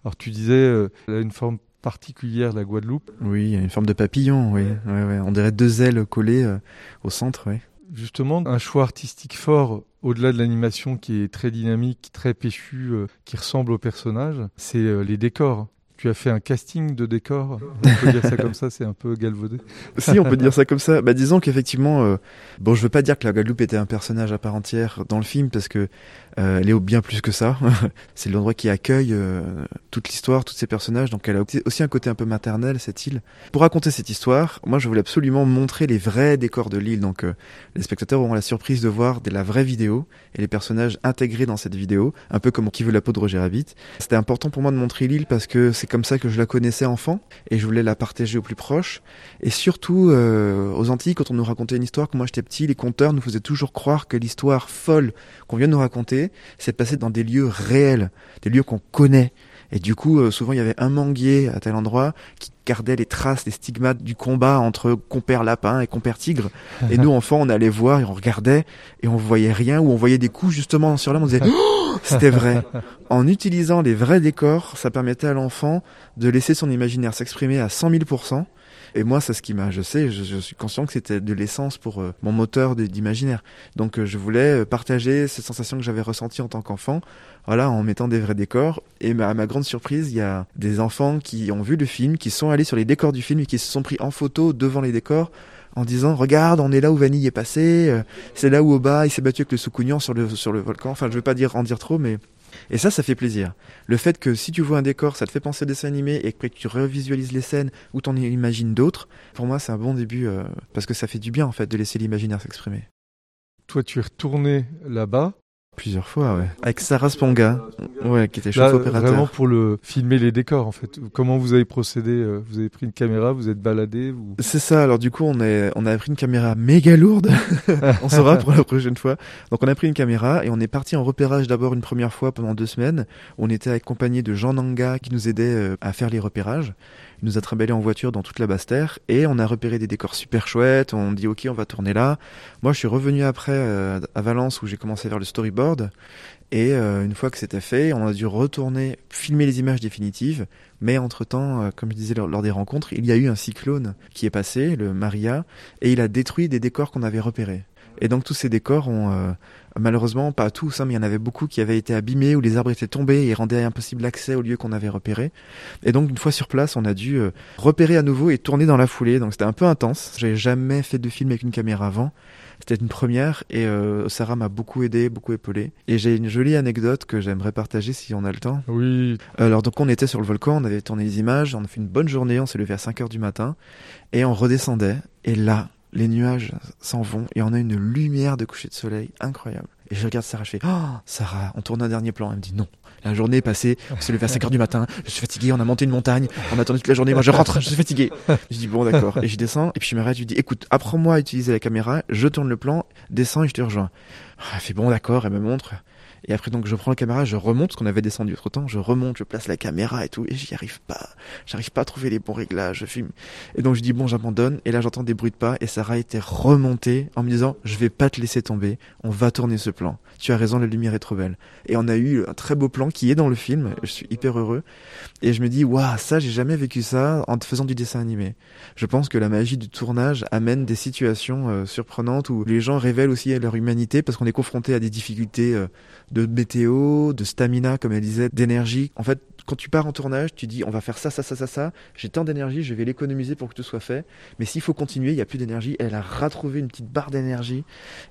Alors tu disais, euh, elle a une forme particulière, la Guadeloupe. Oui, il y a une forme de papillon, oui. Ouais, ouais. On dirait deux ailes collées euh, au centre, oui. Justement, un choix artistique fort au-delà de l'animation qui est très dynamique, très péchu, euh, qui ressemble au personnage, c'est les décors. Tu as fait un casting de décors. On peut dire ça comme ça, c'est un peu galvaudé. si, on peut dire ça comme ça. Bah, disons qu'effectivement, euh, bon, je veux pas dire que la Guadeloupe était un personnage à part entière dans le film parce que euh, elle est bien plus que ça. c'est l'endroit qui accueille euh, toute l'histoire, tous ces personnages. Donc elle a aussi un côté un peu maternel cette île. Pour raconter cette histoire, moi, je voulais absolument montrer les vrais décors de l'île. Donc euh, les spectateurs auront la surprise de voir de la vraie vidéo et les personnages intégrés dans cette vidéo, un peu comme Qui veut la peau de Roger Rabbit. C'était important pour moi de montrer l'île parce que c'est comme ça que je la connaissais enfant et je voulais la partager au plus proche. Et surtout, euh, aux Antilles, quand on nous racontait une histoire, quand moi j'étais petit, les conteurs nous faisaient toujours croire que l'histoire folle qu'on vient de nous raconter, c'est passé dans des lieux réels, des lieux qu'on connaît. Et du coup, euh, souvent, il y avait un manguier à tel endroit qui gardait les traces, les stigmates du combat entre compère lapin et compère tigre. Et nous, enfants, on allait voir et on regardait et on voyait rien ou on voyait des coups justement sur l'âme. On disait, oh, c'était vrai. En utilisant les vrais décors, ça permettait à l'enfant de laisser son imaginaire s'exprimer à 100 000 et moi, c'est ce qui m'a, je sais, je, je, suis conscient que c'était de l'essence pour euh, mon moteur d'imaginaire. Donc, euh, je voulais euh, partager cette sensation que j'avais ressentie en tant qu'enfant, voilà, en mettant des vrais décors. Et à ma grande surprise, il y a des enfants qui ont vu le film, qui sont allés sur les décors du film et qui se sont pris en photo devant les décors en disant regarde on est là où Vanille est passé c'est là où Oba il s'est battu avec le Soukounian sur le sur le volcan enfin je veux pas dire en dire trop mais et ça, ça fait plaisir. Le fait que si tu vois un décor, ça te fait penser au dessin animé et que tu revisualises les scènes ou t'en imagines d'autres, pour moi, c'est un bon début euh, parce que ça fait du bien en fait de laisser l'imaginaire s'exprimer. Toi, tu es retourné là-bas Plusieurs fois, ouais. Avec Sarah Sponga, ouais, qui était chef Là, opérateur. Vraiment pour le filmer les décors, en fait. Comment vous avez procédé euh, Vous avez pris une caméra, vous êtes baladé vous... C'est ça. Alors du coup, on est, on a pris une caméra méga lourde. on saura pour la prochaine fois. Donc on a pris une caméra et on est parti en repérage d'abord une première fois pendant deux semaines. On était accompagné de Jean Nanga qui nous aidait euh, à faire les repérages. Nous a trimballé en voiture dans toute la Basse-Terre et on a repéré des décors super chouettes. On dit ok, on va tourner là. Moi, je suis revenu après euh, à Valence où j'ai commencé à faire le storyboard. Et euh, une fois que c'était fait, on a dû retourner filmer les images définitives. Mais entre-temps, euh, comme je disais lors, des rencontres, il y a eu un cyclone qui est passé, le Maria, et il a détruit des décors qu'on avait repérés. Et donc tous ces décors ont, euh, malheureusement, pas tous, hein, mais il y en avait beaucoup qui avaient été abîmés, où les arbres étaient tombés et rendaient impossible l'accès au lieu qu'on avait repéré. Et donc une fois sur place, on a dû euh, repérer à nouveau et tourner dans la foulée. Donc c'était un peu intense. J'avais jamais fait de film avec une caméra avant. C'était une première et euh, Sarah m'a beaucoup aidé, beaucoup épaulé. Et j'ai une jolie anecdote que j'aimerais partager si on a le temps. Oui. Alors donc on était sur le volcan, on avait tourné les images, on a fait une bonne journée, on s'est levé à 5 heures du matin et on redescendait. Et là, les nuages s'en vont et on a une lumière de coucher de soleil incroyable. Et je regarde Sarah, je fais Oh, Sarah, on tourne un dernier plan. Elle me dit Non. La journée est passée, on s'est levé à 5 heures du matin, je suis fatigué, on a monté une montagne, on a attendu toute la journée, moi je rentre, je suis fatigué. Je dis Bon, d'accord. Et je descends, et puis je m'arrête, je lui dis Écoute, apprends-moi à utiliser la caméra, je tourne le plan, descends et je te rejoins. Elle fait Bon, d'accord, elle me montre. Et après, donc, je prends la caméra, je remonte, parce qu'on avait descendu autre temps, je remonte, je place la caméra et tout, et j'y arrive pas. J'arrive pas à trouver les bons réglages, je filme. Et donc, je dis, bon, j'abandonne, et là, j'entends des bruits de pas, et Sarah était remontée en me disant, je vais pas te laisser tomber, on va tourner ce plan. Tu as raison, la lumière est trop belle. Et on a eu un très beau plan qui est dans le film, je suis hyper heureux. Et je me dis, waouh, ça, j'ai jamais vécu ça en faisant du dessin animé. Je pense que la magie du tournage amène des situations euh, surprenantes où les gens révèlent aussi leur humanité parce qu'on est confronté à des difficultés euh, de météo, de stamina, comme elle disait, d'énergie. En fait, quand tu pars en tournage, tu dis on va faire ça, ça, ça, ça, ça. J'ai tant d'énergie, je vais l'économiser pour que tout soit fait. Mais s'il faut continuer, il n'y a plus d'énergie. Elle a retrouvé une petite barre d'énergie.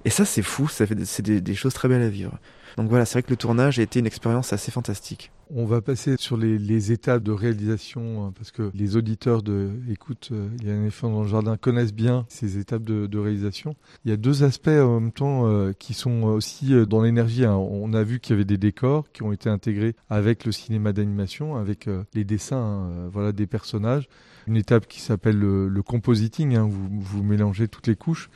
Et ça, c'est fou. Ça fait, c'est des, des choses très belles à vivre. Donc voilà, c'est vrai que le tournage a été une expérience assez fantastique. On va passer sur les, étapes de réalisation hein, parce que les auditeurs de écoute, euh, il y a un éléphant dans le jardin connaissent bien ces étapes de, réalisation. Il y a deux aspects en même temps euh, qui sont aussi euh, dans l'énergie. hein. On a vu qu'il y avait des décors qui ont été intégrés avec le cinéma d'animation, avec les dessins, hein, voilà, des personnages. Une étape qui s'appelle le, compositing. vous, vous mélangez toutes les couches.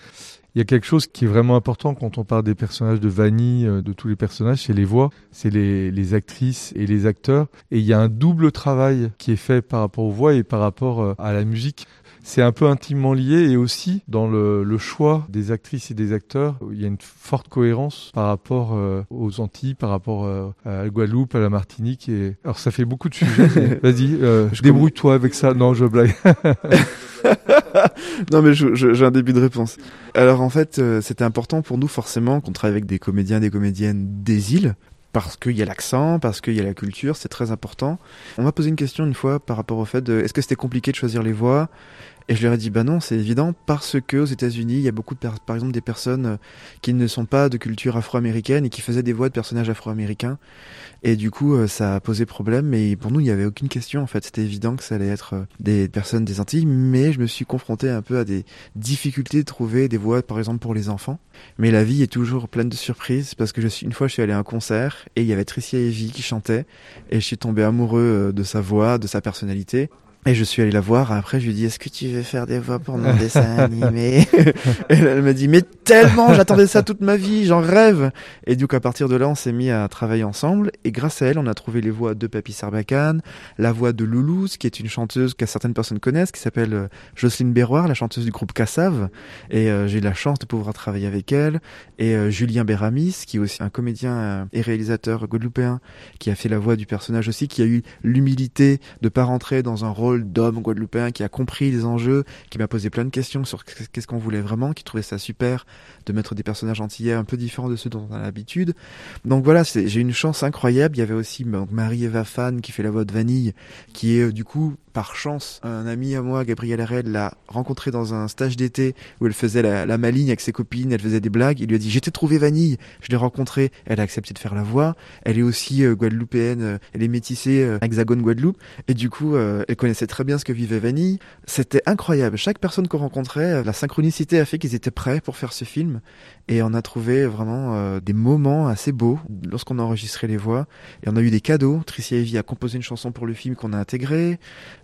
Il y a quelque chose qui est vraiment important quand on parle des personnages de Vanille, euh, de tous les personnages, c'est les voix, c'est les, les actrices et les acteurs. Et il y a un double travail qui est fait par rapport aux voix et par rapport euh, à la musique. C'est un peu intimement lié et aussi dans le, le choix des actrices et des acteurs, il y a une forte cohérence par rapport euh, aux Antilles, par rapport euh, à la Guadeloupe, à la Martinique. Et... Alors ça fait beaucoup de sujets. Vas-y, euh, débrouille-toi avec ça. Non, je blague. non mais j'ai un début de réponse. Alors en fait, euh, c'était important pour nous forcément qu'on travaille avec des comédiens, des comédiennes des îles. Parce qu'il y a l'accent, parce qu'il y a la culture, c'est très important. On m'a posé une question une fois par rapport au fait de est-ce que c'était compliqué de choisir les voix? Et je leur ai dit bah non, c'est évident parce que aux États-Unis, il y a beaucoup de par exemple des personnes euh, qui ne sont pas de culture afro-américaine et qui faisaient des voix de personnages afro-américains. Et du coup, euh, ça a posé problème. Mais pour nous, il n'y avait aucune question. En fait, c'était évident que ça allait être euh, des personnes des Antilles. Mais je me suis confronté un peu à des difficultés de trouver des voix, par exemple, pour les enfants. Mais la vie est toujours pleine de surprises parce que je suis une fois, je suis allé à un concert et il y avait Tricia Evie qui chantait et je suis tombé amoureux de sa voix, de sa personnalité. Et je suis allé la voir. Après, je lui ai dit, est-ce que tu veux faire des voix pour mon dessin animé Et elle m'a dit, mais tellement, j'attendais ça toute ma vie, j'en rêve. Et du coup, à partir de là, on s'est mis à travailler ensemble. Et grâce à elle, on a trouvé les voix de Papy Sarbacane, la voix de Loulouse, qui est une chanteuse que certaines personnes connaissent, qui s'appelle euh, Jocelyne Berroir, la chanteuse du groupe Cassav. Et euh, j'ai eu la chance de pouvoir travailler avec elle. Et euh, Julien Béramis, qui est aussi un comédien et réalisateur guadeloupéen, qui a fait la voix du personnage aussi, qui a eu l'humilité de pas rentrer dans un rôle d'homme guadeloupéen, qui a compris les enjeux, qui m'a posé plein de questions sur qu'est-ce qu'on voulait vraiment, qui trouvait ça super de mettre des personnages antillais un peu différents de ceux dont on a l'habitude. Donc voilà, j'ai une chance incroyable. Il y avait aussi Marie-Eva Fan qui fait la voix de Vanille, qui est euh, du coup par chance un ami à moi, Gabriel Arel, l'a rencontré dans un stage d'été où elle faisait la, maligne avec ses copines, elle faisait des blagues. Il lui a dit j'étais trouvé Vanille, je l'ai rencontrée, elle a accepté de faire la voix. Elle est aussi euh, guadeloupéenne, euh, elle est métissée euh, Hexagone Guadeloupe et du coup elle connaissait très bien ce que vivait Vanille. C'était incroyable. Chaque personne qu'on rencontrait, la synchronicité a fait qu'ils étaient prêts pour faire ce film et on a trouvé vraiment euh, des moments assez beaux lorsqu'on a enregistré les voix et on a eu des cadeaux. Tricia Evie a composé une chanson pour le film qu'on a intégré.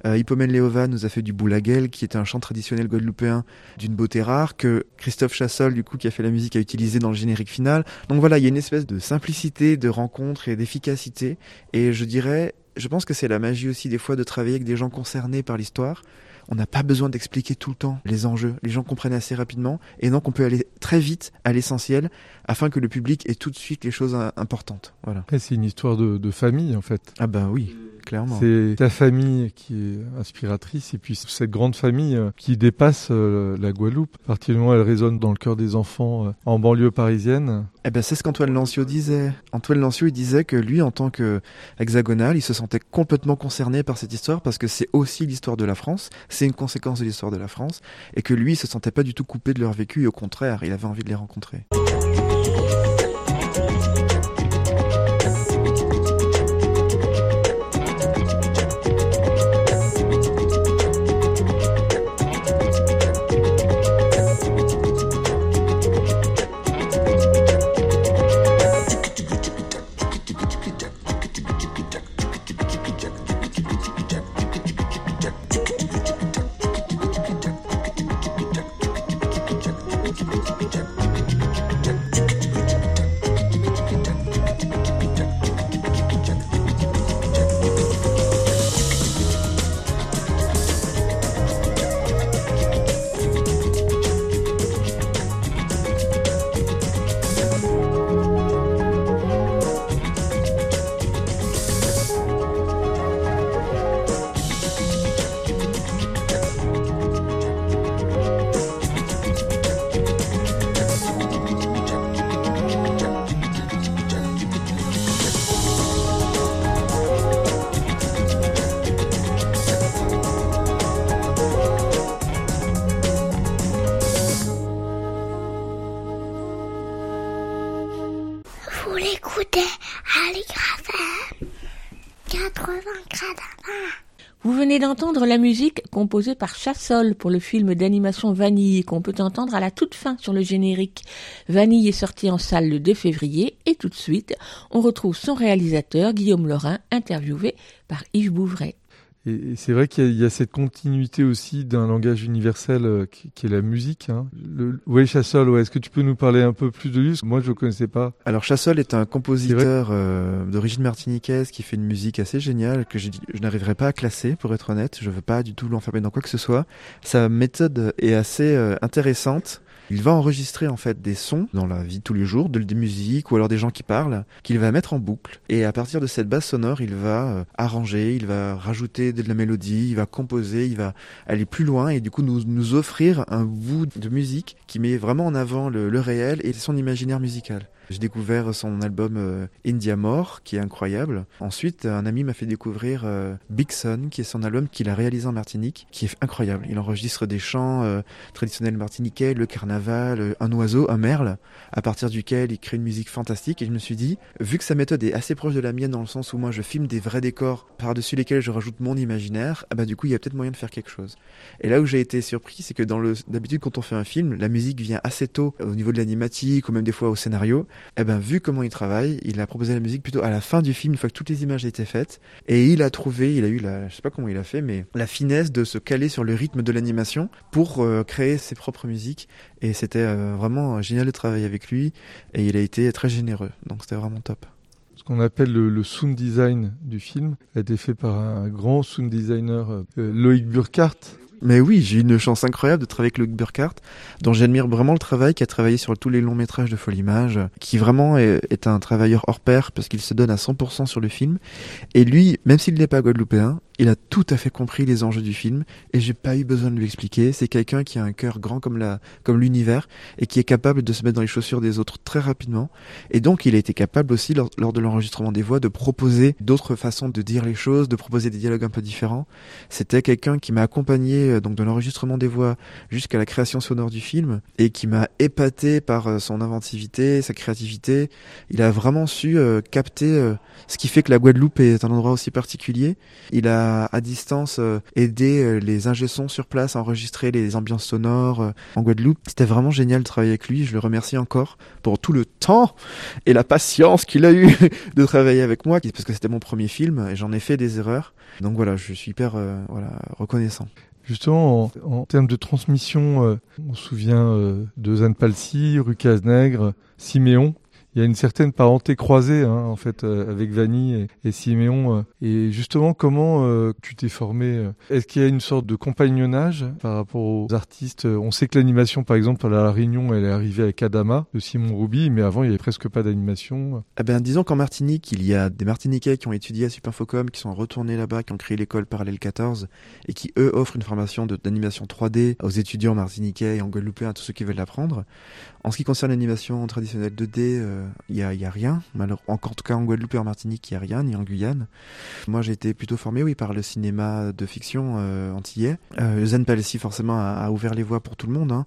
Euh, Hippomène Léovan nous a fait du boulaguel qui est un chant traditionnel guadeloupéen d'une beauté rare que Christophe Chassol du coup qui a fait la musique a utilisé dans le générique final. Donc voilà, il y a une espèce de simplicité, de rencontre et d'efficacité et je dirais je pense que c'est la magie aussi des fois de travailler avec des gens concernés par l'histoire. On n'a pas besoin d'expliquer tout le temps les enjeux. Les gens comprennent assez rapidement et donc on peut aller très vite à l'essentiel afin que le public ait tout de suite les choses importantes. Voilà. C'est une histoire de, de famille en fait. Ah ben oui, clairement. C'est ta famille qui est inspiratrice et puis cette grande famille euh, qui dépasse euh, la Guadeloupe. À partir du moment où elle résonne dans le cœur des enfants euh, en banlieue parisienne. Eh ben c'est ce qu'Antoine Lancio disait. Antoine Lancio il disait que lui en tant que hexagonal, il se sentait complètement concerné par cette histoire parce que c'est aussi l'histoire de la France, c'est une conséquence de l'histoire de la France et que lui il se sentait pas du tout coupé de leur vécu et au contraire, il avait envie de les rencontrer. D'entendre la musique composée par Chassol pour le film d'animation Vanille qu'on peut entendre à la toute fin sur le générique. Vanille est sorti en salle le 2 février et tout de suite, on retrouve son réalisateur Guillaume Laurin interviewé par Yves Bouvray. Et, c'est vrai qu'il y, a cette continuité aussi d'un langage universel euh, qui, est la musique. Hein. Le, ouais, Chassol, ouais. est-ce que tu peux nous parler un peu plus de lui? Moi, je ne connaissais pas. Alors, Chassol est un compositeur euh, d'origine martiniquaise qui fait une musique assez géniale que je, je n'arriverai pas à classer, pour être honnête. Je veux pas du tout l'enfermer dans quoi que ce soit. Sa méthode est assez euh, intéressante. Il va enregistrer en fait des sons dans la vie de tous les jours, de, des musiques ou alors des gens qui parlent, qu'il va mettre en boucle. Et à partir de cette base sonore, il va euh, arranger, il va rajouter de la mélodie, il va composer, il va aller plus loin et du coup nous, nous offrir un bout de musique qui met vraiment en avant le, le réel et son imaginaire musical. J'ai découvert son album euh, India More, qui est incroyable. Ensuite, un ami m'a fait découvrir euh, Big Sun, qui est son album qu'il a réalisé en Martinique, qui est incroyable. Il enregistre des chants euh, traditionnels martiniquais, le carnaval, un oiseau, un merle, à partir duquel il crée une musique fantastique. Et je me suis dit, vu que sa méthode est assez proche de la mienne dans le sens où moi je filme des vrais décors par-dessus lesquels je rajoute mon imaginaire, ah bah du coup il y a peut-être moyen de faire quelque chose. Et là où j'ai été surpris, c'est que d'habitude quand on fait un film, la musique vient assez tôt au niveau de l'animatique ou même des fois au scénario eh ben, vu comment il travaille, il a proposé la musique plutôt à la fin du film, une fois que toutes les images étaient faites. Et il a trouvé, il a eu la, je sais pas comment il a fait, mais la finesse de se caler sur le rythme de l'animation pour euh, créer ses propres musiques. Et c'était euh, vraiment génial de travailler avec lui. Et il a été très généreux. Donc c'était vraiment top ce qu'on appelle le, sound design du film a été fait par un grand sound designer, euh, Loïc Burkhardt, mais oui, j'ai une chance incroyable de travailler avec Luc Burkhardt, dont j'admire vraiment le travail, qui a travaillé sur tous les longs métrages de Folimage, qui vraiment est, un travailleur hors pair parce qu'il se donne à 100% sur le film. Et lui, même s'il n'est pas guadeloupéen, il a tout à fait compris les enjeux du film et j'ai pas eu besoin de lui expliquer. C'est quelqu'un qui a un cœur grand comme la, comme l'univers et qui est capable de se mettre dans les chaussures des autres très rapidement. Et donc, il a été capable aussi, lors, lors de l'enregistrement des voix, de proposer d'autres façons de dire les choses, de proposer des dialogues un peu différents. C'était quelqu'un qui m'a accompagné, euh, donc, de l'enregistrement des voix jusqu'à la création sonore du film et qui m'a épaté par euh, son inventivité, sa créativité. Il a vraiment su euh, capter ce qui fait que la Guadeloupe est un endroit aussi particulier. Il a à, distance euh, aider euh, les ingé sur place à enregistrer les ambiances sonores euh, en Guadeloupe. C'était vraiment génial de travailler avec lui. Je le remercie encore pour tout le temps et la patience qu'il a eu de travailler avec moi, parce que c'était mon premier film et j'en ai fait des erreurs. Donc voilà, je suis hyper reconnaissant. Justement, en, termes de transmission, on se souvient de Zane Palsy, Rucas Nègre, Siméon il y a une certaine parenté croisée hein, en fait euh, avec Vanny et, Siméon. Euh. et justement, comment euh, tu t'es formé Est-ce qu'il y a une sorte de compagnonnage par rapport aux artistes? On sait que l'animation, par exemple, à la Réunion, elle est arrivée avec Adama de Simon Rouby, mais avant, il y avait presque pas d'animation. Eh ben, disons qu'en Martinique, il y a des Martiniquais qui ont étudié à Supinfocom, qui sont retournés là-bas, qui ont créé l'école Parallèle 14 et qui eux offrent une formation d'animation 3D aux étudiants martiniquais et en Guadeloupe à tous ceux qui veulent l'apprendre. En ce qui concerne l'animation traditionnelle 2D, il y, a, y a rien. en, tout cas, en Guadeloupe et en Martinique, il y a rien, ni en Guyane. Moi, j'ai été plutôt formé, oui, par le cinéma de fiction euh, antillais. Euh, Zen Palissy, forcément, a, ouvert les voies pour tout le monde. Hein.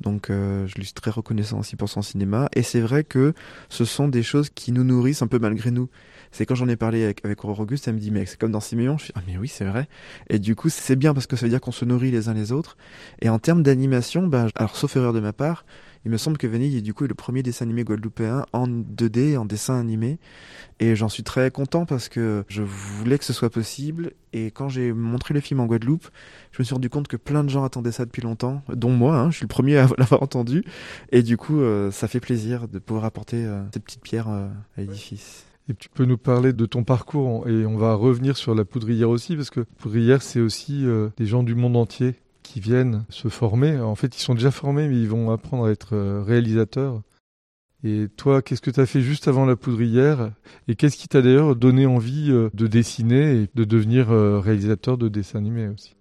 Donc, euh, je lui suis très reconnaissant aussi pour son cinéma. Et c'est vrai que ce sont des choses qui nous nourrissent un peu malgré nous c'est quand j'en ai parlé avec, avec Auguste, elle me dit, mais c'est comme dans Siméon. Je suis, ah, mais oui, c'est vrai. Et du coup, c'est bien parce que ça veut dire qu'on se nourrit les uns les autres. Et en termes d'animation, ben, alors, sauf erreur de ma part, il me semble que Vanille du coup est le premier dessin animé guadeloupéen en 2D, en dessin animé. Et j'en suis très content parce que je voulais que ce soit possible. Et quand j'ai montré le film en Guadeloupe, je me suis rendu compte que plein de gens attendaient ça depuis longtemps, dont moi, hein, je suis le premier à l'avoir entendu. Et du coup, euh, ça fait plaisir de pouvoir apporter euh, cette petite pierre euh, à l'édifice. Et tu peux nous parler de ton parcours et on va revenir sur la poudrière aussi parce que poudrière c'est aussi des gens du monde entier qui viennent se former. En fait, ils sont déjà formés, mais ils vont apprendre à être euh, réalisateurs. Et toi, qu'est-ce que tu as fait juste avant la poudrière? Et qu'est-ce qui t'a d'ailleurs donné envie euh, de dessiner et de devenir euh, réalisateur de dessins animés aussi?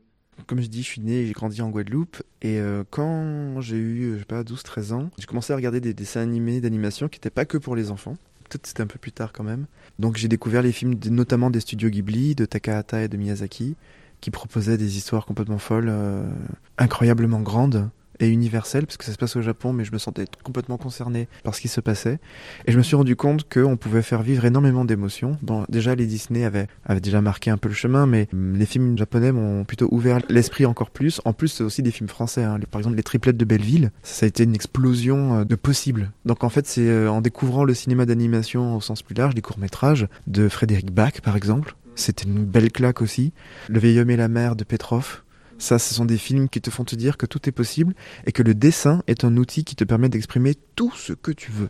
Comme je dis, je suis né j'ai grandi en Guadeloupe. Et quand j'ai eu, je sais pas, 12-13 ans, j'ai commencé à regarder des dessins animés d'animation qui n'étaient pas que pour les enfants. Peut-être c'était un peu plus tard quand même. Donc j'ai découvert les films notamment des studios Ghibli, de Takahata et de Miyazaki qui proposait des histoires complètement folles, euh, incroyablement grandes. et universel parce que ça se passe au Japon, mais je me sentais complètement concerné par ce qui se passait. Et je me suis rendu compte qu'on pouvait faire vivre énormément d'émotions. Bon, déjà les Disney avaient, avaient déjà marqué un peu le chemin, mais hum, les films japonais m'ont plutôt ouvert l'esprit encore plus. En plus, c'est aussi des films français. hein. Par exemple, les triplettes de Belleville, ça a été une explosion euh, de possibles. Donc en fait, c'est euh, en découvrant le cinéma d'animation au sens plus large, des courts métrages de Frédéric Bach, par exemple. C'était une belle claque aussi. Le vieil homme et la mer de Petrov. Ça, ce sont des films qui te font te dire que tout est possible et que le dessin est un outil qui te permet d'exprimer tout ce que tu veux.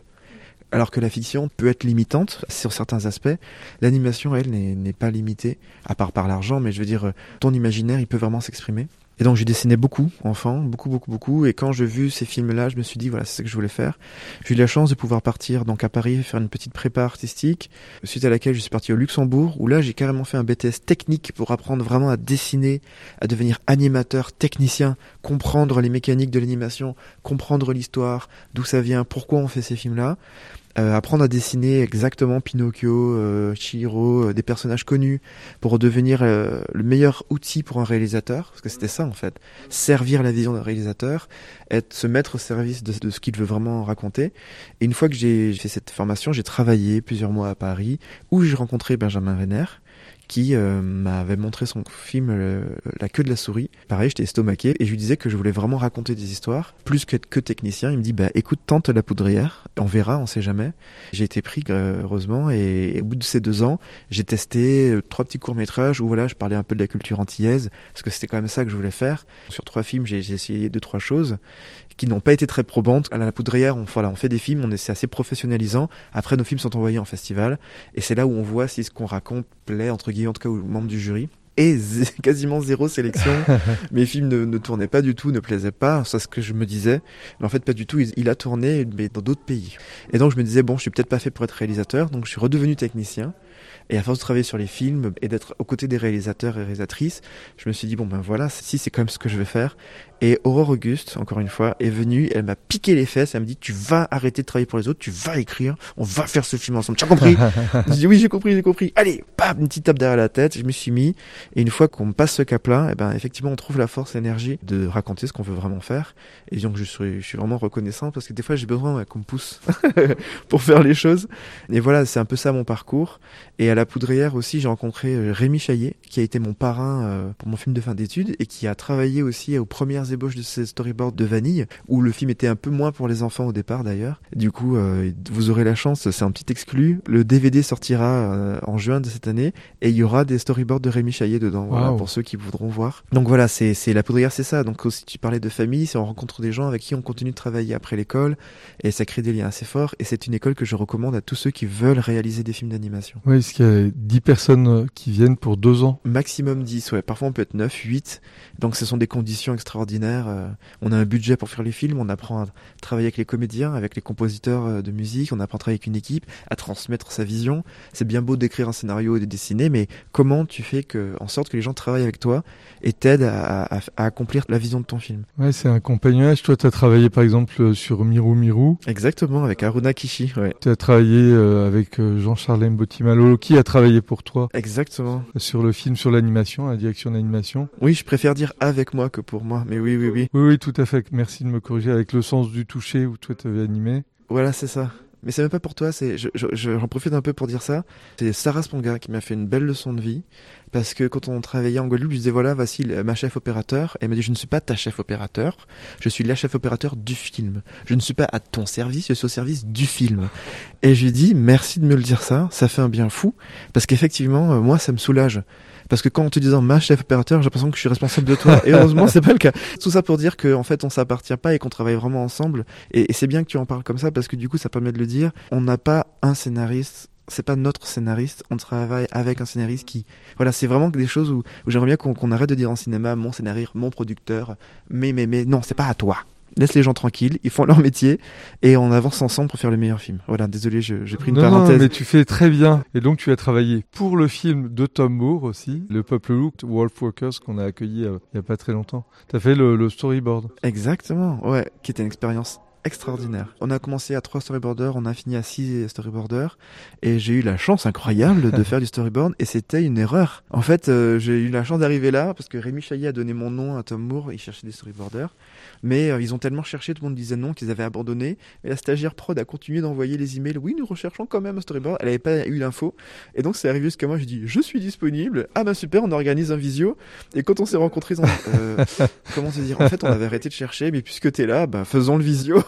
Alors que la fiction peut être limitante sur certains aspects, l'animation, elle, n'est n'est pas limitée, à part par l'argent, mais je veux dire, euh, ton imaginaire, il peut vraiment s'exprimer. Et donc, j'ai dessiné beaucoup, enfant, beaucoup, beaucoup, beaucoup. Et quand j'ai vu ces films-là, je me suis dit, voilà, c'est ce que je voulais faire. J'ai eu la chance de pouvoir partir donc à Paris, faire une petite prépa artistique, suite à laquelle je suis parti au Luxembourg, où là, j'ai carrément fait un BTS technique pour apprendre vraiment à dessiner, à devenir animateur, technicien, comprendre les mécaniques de l'animation, comprendre l'histoire, d'où ça vient, pourquoi on fait ces films-là. Euh, apprendre à dessiner exactement Pinocchio, euh, Chihiro, euh, des personnages connus pour devenir euh, le meilleur outil pour un réalisateur, parce que c'était ça en fait, servir la vision d'un réalisateur, être, se mettre au service de, de ce qu'il veut vraiment raconter. Et une fois que j'ai fait cette formation, j'ai travaillé plusieurs mois à Paris, où j'ai rencontré Benjamin Renner, qui euh, m'avait montré son film euh, La queue de la souris. Pareil, j'étais estomaqué et je lui disais que je voulais vraiment raconter des histoires, plus qu'être que technicien. Il me dit, bah écoute, tente la poudrière, on verra, on sait jamais. J'ai été pris, heureusement, et, et au bout de ces deux ans, j'ai testé euh, trois petits courts-métrages où voilà, je parlais un peu de la culture antillaise, parce que c'était quand même ça que je voulais faire. Sur trois films, j'ai essayé deux, trois choses qui n'ont pas été très probantes. À la poudrière, on, voilà, on fait des films, on est, c'est assez professionnalisant. Après, nos films sont envoyés en festival, et c'est là où on voit si ce qu'on raconte plaît, entre guillemets, en tout cas aux membres du jury. Et quasiment zéro sélection. Mes films ne, ne tournaient pas du tout, ne plaisaient pas. C'est ce que je me disais. Mais en fait, pas du tout. Il, il a tourné, mais dans d'autres pays. Et donc, je me disais, bon, je suis peut-être pas fait pour être réalisateur. Donc, je suis redevenu technicien. Et à force de travailler sur les films et d'être aux côtés des réalisateurs et réalisatrices, je me suis dit, bon ben voilà, si c'est quand même ce que je vais faire. Et Aurore Auguste, encore une fois, est venue, elle m'a piqué les fesses, elle me dit, tu vas arrêter de travailler pour les autres, tu vas écrire, on va faire ce film ensemble. Tu as compris Je dis, oui, j'ai compris, j'ai compris. Allez, bam, une petite tape derrière la tête, je me suis mis. Et une fois qu'on passe ce cap-là, eh ben, effectivement, on trouve la force, l'énergie de raconter ce qu'on veut vraiment faire. Et donc, je suis, je suis vraiment reconnaissant parce que des fois, j'ai besoin ouais, qu'on me pousse pour faire les choses. Et voilà, c'est un peu ça mon parcours. Et à la poudrière aussi, j'ai rencontré euh, Rémi Chaillet, qui a été mon parrain euh, pour mon film de fin d'études et qui a travaillé aussi aux premières ébauches de ces storyboards de Vanille, où le film était un peu moins pour les enfants au départ d'ailleurs. Du coup, euh, vous aurez la chance, c'est un petit exclu. Le DVD sortira euh, en juin de cette année et il y aura des storyboards de Rémi Chaillet dedans, voilà, pour ceux qui voudront voir. Donc voilà, c'est la poudrière, c'est ça. Donc aussi, tu parlais de famille, c'est on rencontre des gens avec qui on continue de travailler après l'école et ça crée des liens assez forts. Et c'est une école que je recommande à tous ceux qui veulent réaliser des films d'animation. Oui, est-ce qu'il y a 10 personnes qui viennent pour deux ans Maximum 10, ouais. Parfois on peut être 9, 8. Donc ce sont des conditions extraordinaires. Euh, On a un budget pour faire les films, on apprend à travailler avec les comédiens, avec les compositeurs euh, de musique, on apprend à travailler avec une équipe, à transmettre sa vision. C'est bien beau d'écrire un scénario et de dessiner, mais comment tu fais que, en sorte que les gens travaillent avec toi et t'aident à, à- à accomplir la vision de ton film? Ouais, c'est un compagnonnage. Toi, tu as travaillé par exemple euh, sur Miru Miru. Exactement, avec Aruna Kishi, ouais. Tu as travaillé euh, avec Jean-Charles Mbotimalo. Qui a travaillé pour toi? Exactement. sur le film, sur l'animation, la direction d'animation Oui, je préfère dire avec moi que pour moi, mais oui, oui, oui. Oui, oui, tout à fait. Merci de me corriger avec le sens du toucher où toi, tu avais animé. Voilà, c'est ça. Mais c'est même pas pour toi, c'est, je, je- je- j'en profite un peu pour dire ça. C'est Sarah Sponga qui m'a fait une belle leçon de vie. Parce que quand on travaillait en Guadeloupe, je disais voilà, voici ma chef opérateur. Et elle m'a dit je ne suis pas ta chef opérateur, je suis la chef opérateur du film. Je ne suis pas à ton service, je suis au service du film. Et je lui ai dit merci de me le dire ça, ça fait un bien fou. Parce qu'effectivement, euh, moi, ça me soulage. Parce que quand en te disant ma chef opérateur, j'ai l'impression que je suis responsable de toi. Et heureusement, c'est pas le cas. Tout ça pour dire qu'en fait, on s'appartient pas et qu'on travaille vraiment ensemble. Et, c'est bien que tu en parles comme ça parce que du coup, ça permet de le dire. On n'a pas un scénariste. C'est pas notre scénariste, on travaille avec un scénariste qui, voilà, c'est vraiment des choses où, j'aimerais bien qu'on qu'on arrête de dire en cinéma mon scénariste, mon producteur, mais mais mais non, c'est pas à toi. Laisse les gens tranquilles, ils font leur métier et on avance ensemble pour faire le meilleur film. Voilà, désolé, j'ai pris une non, parenthèse. non, mais tu fais très bien. Et donc, tu as travaillé pour le film de Tom Moore aussi, Le Peuple Loup, Wolf Walkers, qu'on a accueilli euh, il y a pas très longtemps. Tu as fait le, le storyboard. Exactement, ouais, qui était une expérience extraordinaire. On a commencé à trois storyboarders, on a fini à six storyboarders, et j'ai eu la chance incroyable de faire du storyboard, et c'était une erreur. En fait, euh, j'ai eu la chance d'arriver là, parce que Rémi Chaillet a donné mon nom à Tom Moore, il cherchait des storyboarders, mais euh, ils ont tellement cherché, tout le monde disait non, qu'ils avaient abandonné, et la stagiaire prod a continué d'envoyer les emails, oui, nous recherchons quand même un storyboard, elle n'avait pas eu l'info, et donc c'est arrivé jusqu'à moi, j'ai dit, je suis disponible, ah bah super, on organise un visio, et quand on s'est rencontrés, ils ont dit, euh, comment se dire, en fait, on avait arrêté de chercher, mais puisque t'es là, bah faisons le visio.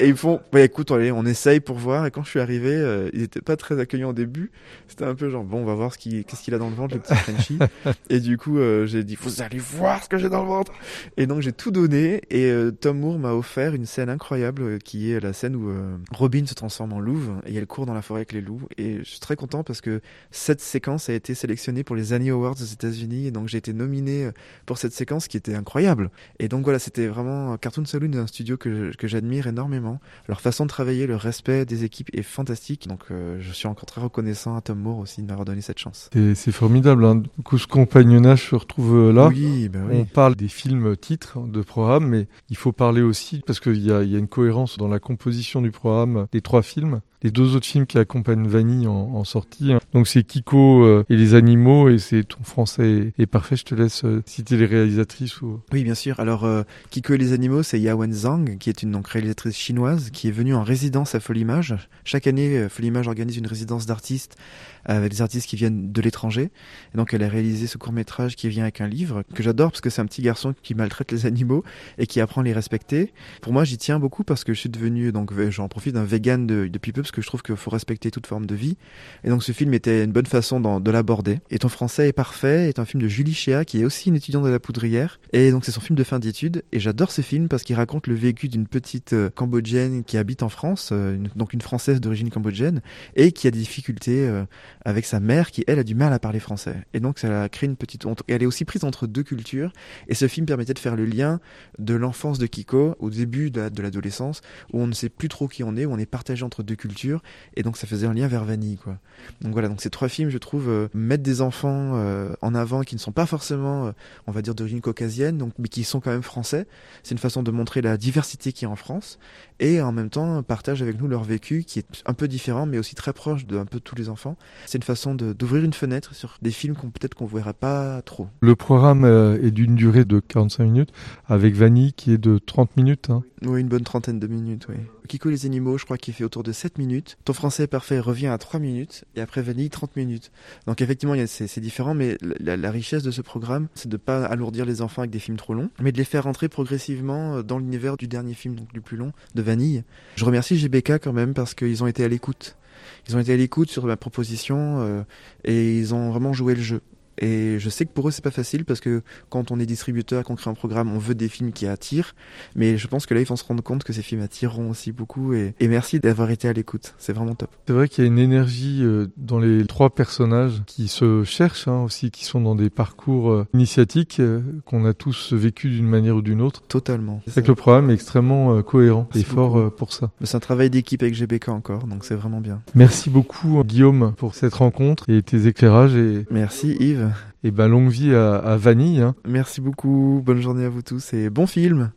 Et ils font, bah écoute, allez, on essaye pour voir. Et quand je suis arrivé, euh, ils étaient pas très accueillants au début. C'était un peu genre, bon, on va voir ce qui, qu'est-ce qu'il a dans le ventre, le petit Frenchie. et du coup, euh, j'ai dit, vous allez voir ce que j'ai dans le ventre. Et donc j'ai tout donné. Et euh, Tom Moore m'a offert une scène incroyable euh, qui est la scène où euh, Robin se transforme en louve et elle court dans la forêt avec les loups. Et je suis très content parce que cette séquence a été sélectionnée pour les Annie Awards aux États-Unis. Et donc j'ai été nominé euh, pour cette séquence qui était incroyable. Et donc voilà, c'était vraiment Cartoon Saloon, un studio que, que j'admire énormément. Leur façon de travailler, le respect des équipes est fantastique. Donc euh, je suis encore très reconnaissant à Tom Moore aussi de m'avoir donné cette chance. C'est formidable. Hein. Du coup, ce compagnonnage se retrouve euh, là. Oui, bah oui. On parle des films titres de programme, mais il faut parler aussi, parce qu'il y a une cohérence dans la composition du programme des trois films. Les deux autres films qui accompagnent Vanille en, sortie. hein. Donc c'est Kiko euh, et les animaux, et c'est ton français est, parfait. Je te laisse euh, citer les réalisatrices. Ou... Oui, bien sûr. Alors, euh, Kiko et les animaux, c'est Yawen Zhang, qui est une réalisatrice chinoise, qui est venue en résidence à Folimage. Chaque année, Folimage organise une résidence d'artistes avec des artistes qui viennent de l'étranger. Et donc, elle a réalisé ce court-métrage qui vient avec un livre que j'adore parce que c'est un petit garçon qui maltraite les animaux et qui apprend à les respecter. Pour moi, j'y tiens beaucoup parce que je suis devenu, donc, j'en profite d'un vegan de, depuis peu parce que je trouve qu'il faut respecter toute forme de vie. Et donc, ce film était une bonne façon de l'aborder. Et ton français est parfait est un film de Julie Chéa qui est aussi une étudiante de la Poudrière. Et donc, c'est son film de fin d'études. Et j'adore ce film parce qu'il raconte le vécu d'une petite euh, Cambodgienne qui habite en France, euh, donc une Française d'origine cambodgienne, et qui a des difficultés euh, avec sa mère qui, elle, a du mal à parler français. Et donc, ça a créé une petite... honte. Et elle est aussi prise entre deux cultures. Et ce film permettait de faire le lien de l'enfance de Kiko au début de la- de l'adolescence, où on ne sait plus trop qui on est, où on est partagé entre deux cultures. Et donc, ça faisait un lien vers Vanille, quoi. Donc voilà, donc ces trois films, je trouve, euh, mettent des enfants euh, en avant qui ne sont pas forcément, euh, on va dire, d'origine caucasienne, donc, mais qui sont quand même français. C'est une façon de montrer la diversité qui est en France et en même temps partagent avec nous leur vécu qui est un peu différent, mais aussi très proche de peu tous les enfants. C'est une façon d'ouvrir une fenêtre sur des films qu'on peut-être qu'on verra pas trop. Le programme euh, est d'une durée de 45 minutes, avec Vanille qui est de 30 minutes. hein. Oui, une bonne trentaine de minutes, oui. Kiko les animaux, je crois qu'il fait autour de 7 minutes. Ton français parfait revient à 3 minutes, et après Vanille, 30 minutes. Donc effectivement, c'est différent, mais la, la richesse de ce programme, c'est de pas alourdir les enfants avec des films trop longs, mais de les faire rentrer progressivement euh, dans l'univers du dernier film, donc du plus long, de Vanille. Je remercie GBK quand même, parce qu'ils ont été à l'écoute. Ils ont été à l'écoute sur ma proposition, euh, et ils ont vraiment joué le jeu. Et je sais que pour eux c'est pas facile parce que quand on est distributeur, qu'on crée un programme, on veut des films qui attirent. Mais je pense que là ils vont se rendre compte que ces films attireront aussi beaucoup. Et, et merci d'avoir été à l'écoute. C'est vraiment top. C'est vrai qu'il y a une énergie euh, dans les trois personnages qui se cherchent hein, aussi, qui sont dans des parcours euh, initiatiques euh, qu'on a tous vécu d'une manière ou d'une autre. Totalement. C'est que le programme est extrêmement cohérent et Merci fort beaucoup. euh, pour ça. C'est un travail d'équipe avec GBK encore, donc c'est vraiment bien. Merci beaucoup Guillaume pour cette rencontre et tes éclairages et, Merci Yves. Et ben longue vie à, à Vanille. hein. Merci beaucoup. Bonne journée à vous tous et bon film.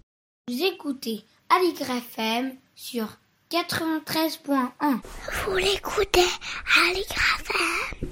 Vous écoutez Aligre FM sur 93.1. Vous l'écoutez à l'IGRAFM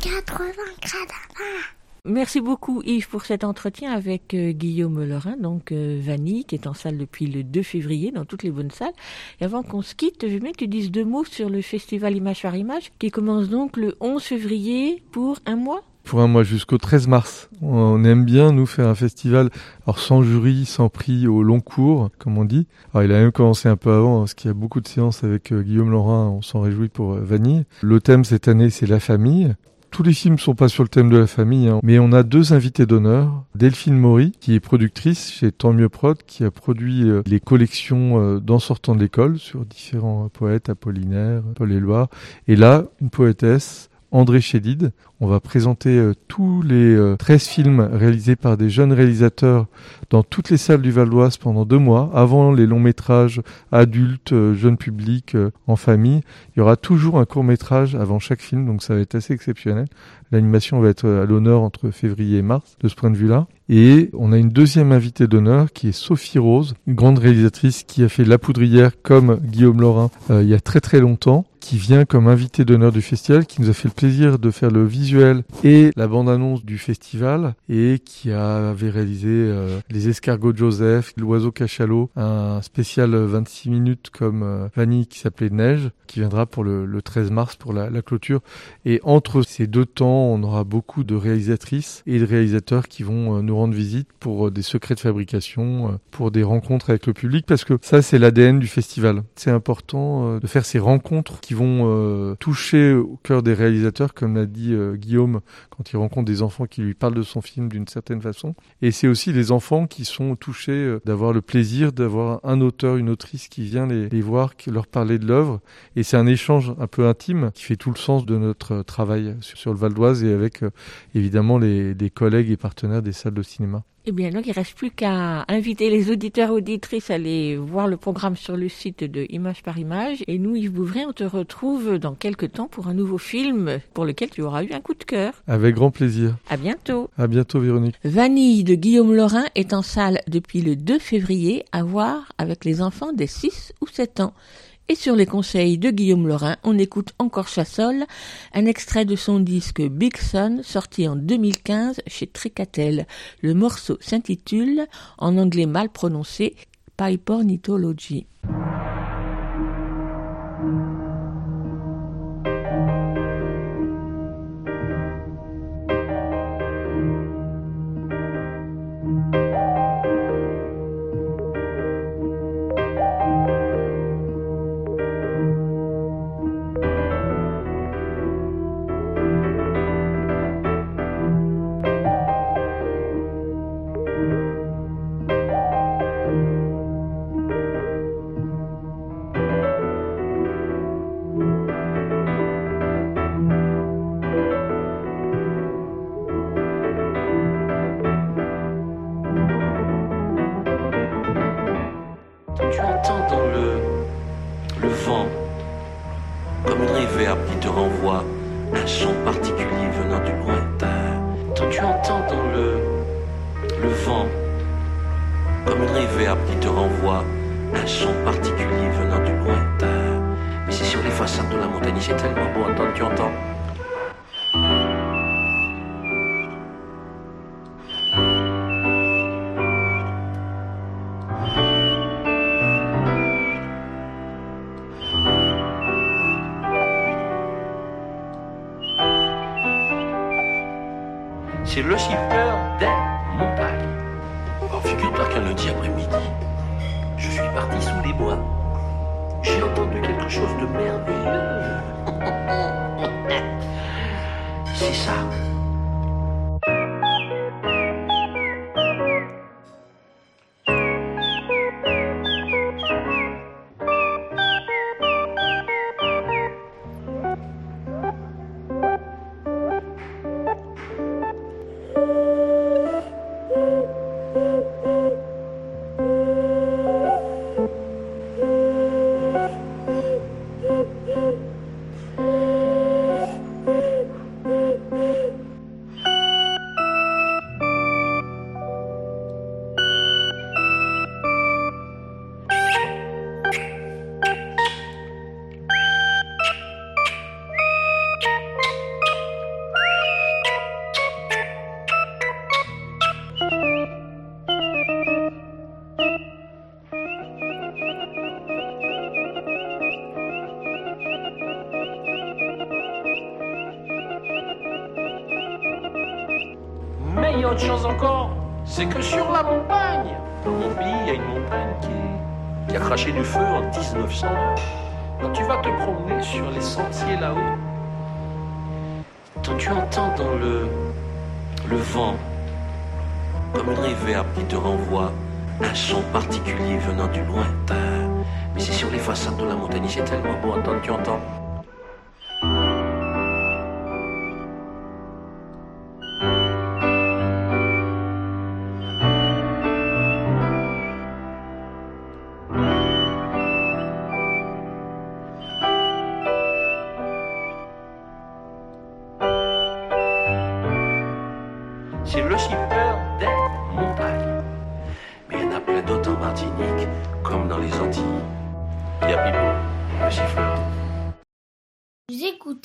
80 gradins. Merci beaucoup Yves pour cet entretien avec euh, Guillaume Lorrain, donc euh, Vanille, qui est en salle depuis le 2 février dans toutes les bonnes salles. Et avant qu'on se quitte, je veux bien que tu dises deux mots sur le festival Image par Image, qui commence donc le 11 février pour un mois. Pour un mois jusqu'au 13 mars. On aime bien nous faire un festival, alors sans jury, sans prix, au long cours, comme on dit. Alors il a même commencé un peu avant, parce qu'il y a beaucoup de séances avec euh, Guillaume Laurin, on s'en réjouit pour euh, Vanille. Le thème cette année, c'est la famille. Tous les films sont pas sur le thème de la famille, hein, mais on a deux invités d'honneur. Delphine Maury, qui est productrice chez Tant Mieux Prod, qui a produit euh, les collections euh, d'En sortant de l'école sur différents poètes, Apollinaire, Paul Éluard. Et là, une poétesse, André Chédid. On va présenter euh, tous les euh, 13 films réalisés par des jeunes réalisateurs dans toutes les salles du Val d'Oise pendant deux mois, avant les longs métrages adultes, euh, jeunes publics, euh, en famille. Il y aura toujours un court métrage avant chaque film, donc ça va être assez exceptionnel. L'animation va être à l'honneur entre février et mars de ce point de vue-là. Et on a une deuxième invitée d'honneur qui est Sophie Rose, une grande réalisatrice qui a fait La Poudrière comme Guillaume Laurin euh, il y a très très longtemps, qui vient comme invitée d'honneur du festival, qui nous a fait le plaisir de faire le visuel et la bande-annonce du festival et qui avait réalisé euh, Les Escargots de Joseph, L'Oiseau Cachalot, un spécial 26 minutes comme euh, Vanille qui s'appelait Neige, qui viendra pour le, le 13 mars pour la, la clôture. Et entre ces deux temps, on aura beaucoup de réalisatrices et de réalisateurs qui vont euh, nous rendre visite pour euh, des secrets de fabrication, euh, pour des rencontres avec le public, parce que ça, c'est l'ADN du festival. C'est important euh, de faire ces rencontres qui vont toucher au cœur des réalisateurs, comme l'a dit Guillaume, quand il rencontre des enfants qui lui parlent de son film d'une certaine façon. Et c'est aussi les enfants qui sont touchés d'avoir le plaisir d'avoir un auteur, une autrice qui vient les, les voir, qui leur parler de l'œuvre. Et c'est un échange un peu intime qui fait tout le sens de notre travail sur, le Val d'Oise et avec évidemment les, des collègues et partenaires des salles de cinéma. Eh bien, donc, il reste plus qu'à inviter les auditeurs auditrices à aller voir le programme sur le site de Image par Image. Et nous, Yves Bouvray, on te retrouve dans quelques temps pour un nouveau film pour lequel tu auras eu un coup de cœur. Avec grand plaisir. À bientôt. À bientôt, Véronique. Vanille de Guillaume Laurin est en salle depuis le 2 février à voir avec les enfants des 6 ou 7 ans. Et sur les conseils de Guillaume Laurin, on écoute encore Chassol, un extrait de son disque Big Son, sorti en 2015 chez Tricatel. Le morceau s'intitule, en anglais mal prononcé, Pipornithology. Façades de la montagne, c'est tellement beau. Attends, tu entends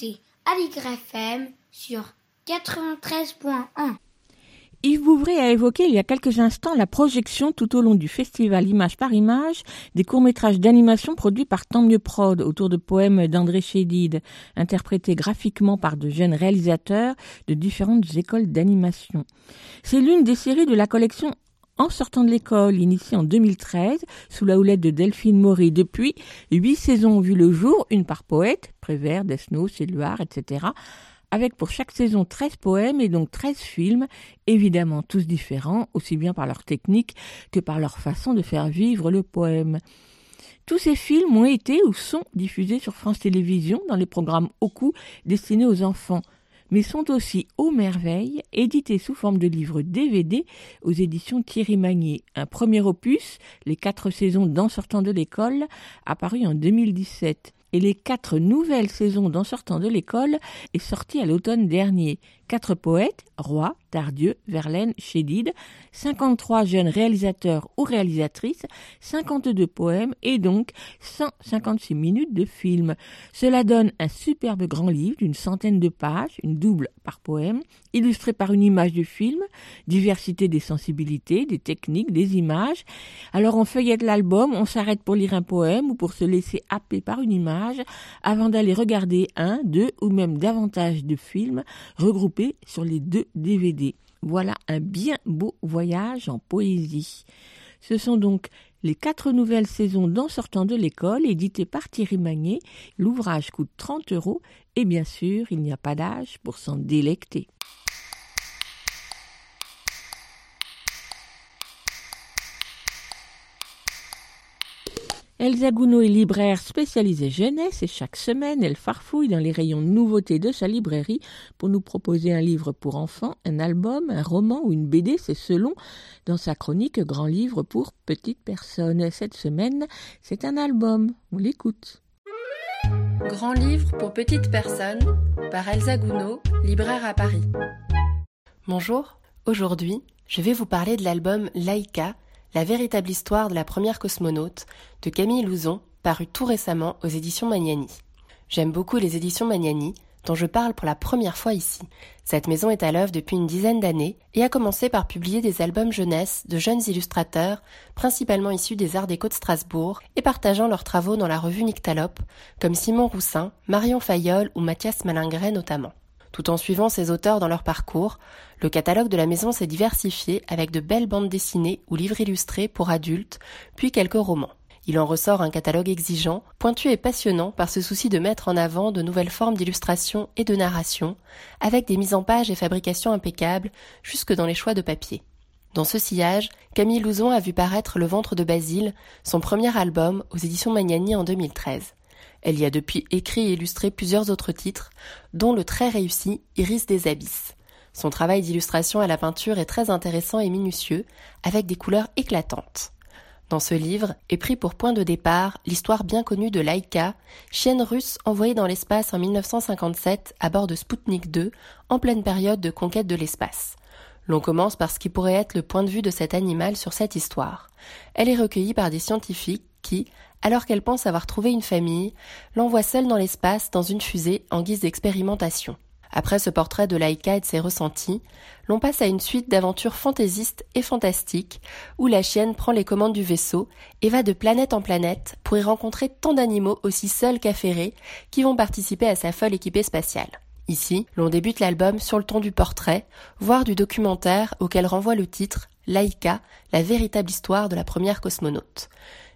écoutez Aligre FM sur 93.1. Yves Bouvray a évoqué il y a quelques instants la projection tout au long du festival Image par Image des courts-métrages d'animation produits par Tant Mieux Prod autour de poèmes d'André Chédid, interprétés graphiquement par de jeunes réalisateurs de différentes écoles d'animation. C'est l'une des séries de la collection en sortant de l'école, initiée en 2013, sous la houlette de Delphine Maury. Depuis, huit saisons ont vu le jour, une par poète, Prévert, Desnos, Éluard, etc., avec pour chaque saison 13 poèmes et donc 13 films, évidemment tous différents, aussi bien par leur technique que par leur façon de faire vivre le poème. Tous ces films ont été ou sont diffusés sur France Télévisions dans les programmes coût destinés aux enfants, mais sont aussi aux merveilles édités sous forme de livres DVD aux éditions Thierry Magnier. Un premier opus, Les quatre saisons d'En sortant de l'école, apparu en 2017 et les quatre nouvelles saisons d'En sortant de l'école est sorti à l'automne dernier. Quatre poètes, Roy, Tardieu, Verlaine, Chédid, 53 jeunes réalisateurs ou réalisatrices, 52 poèmes et donc 156 minutes de film. Cela donne un superbe grand livre d'une centaine de pages, une double par poème, illustré par une image du film, diversité des sensibilités, des techniques, des images. Alors on feuillette l'album, on s'arrête pour lire un poème ou pour se laisser happer par une image avant d'aller regarder un, deux ou même davantage de films regroupés sur les deux DVD. Voilà un bien beau voyage en poésie. Ce sont donc les quatre nouvelles saisons d'En sortant de l'école, éditées par Thierry Magnier. L'ouvrage coûte 30 euros et bien sûr, il n'y a pas d'âge pour s'en délecter. Elsa Gounod est libraire spécialisée jeunesse et chaque semaine, elle farfouille dans les rayons de nouveautés de sa librairie pour nous proposer un livre pour enfants, un album, un roman ou une BD, c'est selon, dans sa chronique Grand livre pour petites personnes. Cette semaine, c'est un album. On l'écoute. Grand livre pour petites personnes par Elsa Gounod, libraire à Paris. Bonjour, aujourd'hui, je vais vous parler de l'album Laïka la véritable histoire de la première cosmonaute de Camille Louzon, paru tout récemment aux éditions Magnani. J'aime beaucoup les éditions Magnani, dont je parle pour la première fois ici. Cette maison est à l'œuvre depuis une dizaine d'années et a commencé par publier des albums jeunesse de jeunes illustrateurs, principalement issus des arts déco de Strasbourg et partageant leurs travaux dans la revue Nyctalope, comme Simon Roussin, Marion Fayolle ou Mathias Malingret notamment. Tout en suivant ces auteurs dans leur parcours, le catalogue de la maison s'est diversifié avec de belles bandes dessinées ou livres illustrés pour adultes, puis quelques romans. Il en ressort un catalogue exigeant, pointu et passionnant par ce souci de mettre en avant de nouvelles formes d'illustration et de narration, avec des mises en page et fabrications impeccables jusque dans les choix de papier. Dans ce sillage, Camille Louzon a vu paraître Le ventre de Basile, son premier album aux éditions Magnani en 2013. Elle y a depuis écrit et illustré plusieurs autres titres, dont le très réussi Iris des abysses. Son travail d'illustration à la peinture est très intéressant et minutieux, avec des couleurs éclatantes. Dans ce livre est pris pour point de départ l'histoire bien connue de Laika, chienne russe envoyée dans l'espace en 1957 à bord de Sputnik 2 en pleine période de conquête de l'espace. L'on commence par ce qui pourrait être le point de vue de cet animal sur cette histoire. Elle est recueillie par des scientifiques qui, alors qu'elle pense avoir trouvé une famille, l'envoient seule dans l'espace dans une fusée en guise d'expérimentation. Après ce portrait de Laika et de ses ressentis, l'on passe à une suite d'aventures fantaisistes et fantastiques, où la chienne prend les commandes du vaisseau et va de planète en planète pour y rencontrer tant d'animaux aussi seuls qu'affairés qui vont participer à sa folle équipée spatiale. Ici, l'on débute l'album sur le ton du portrait, voire du documentaire auquel renvoie le titre Laika, la véritable histoire de la première cosmonaute.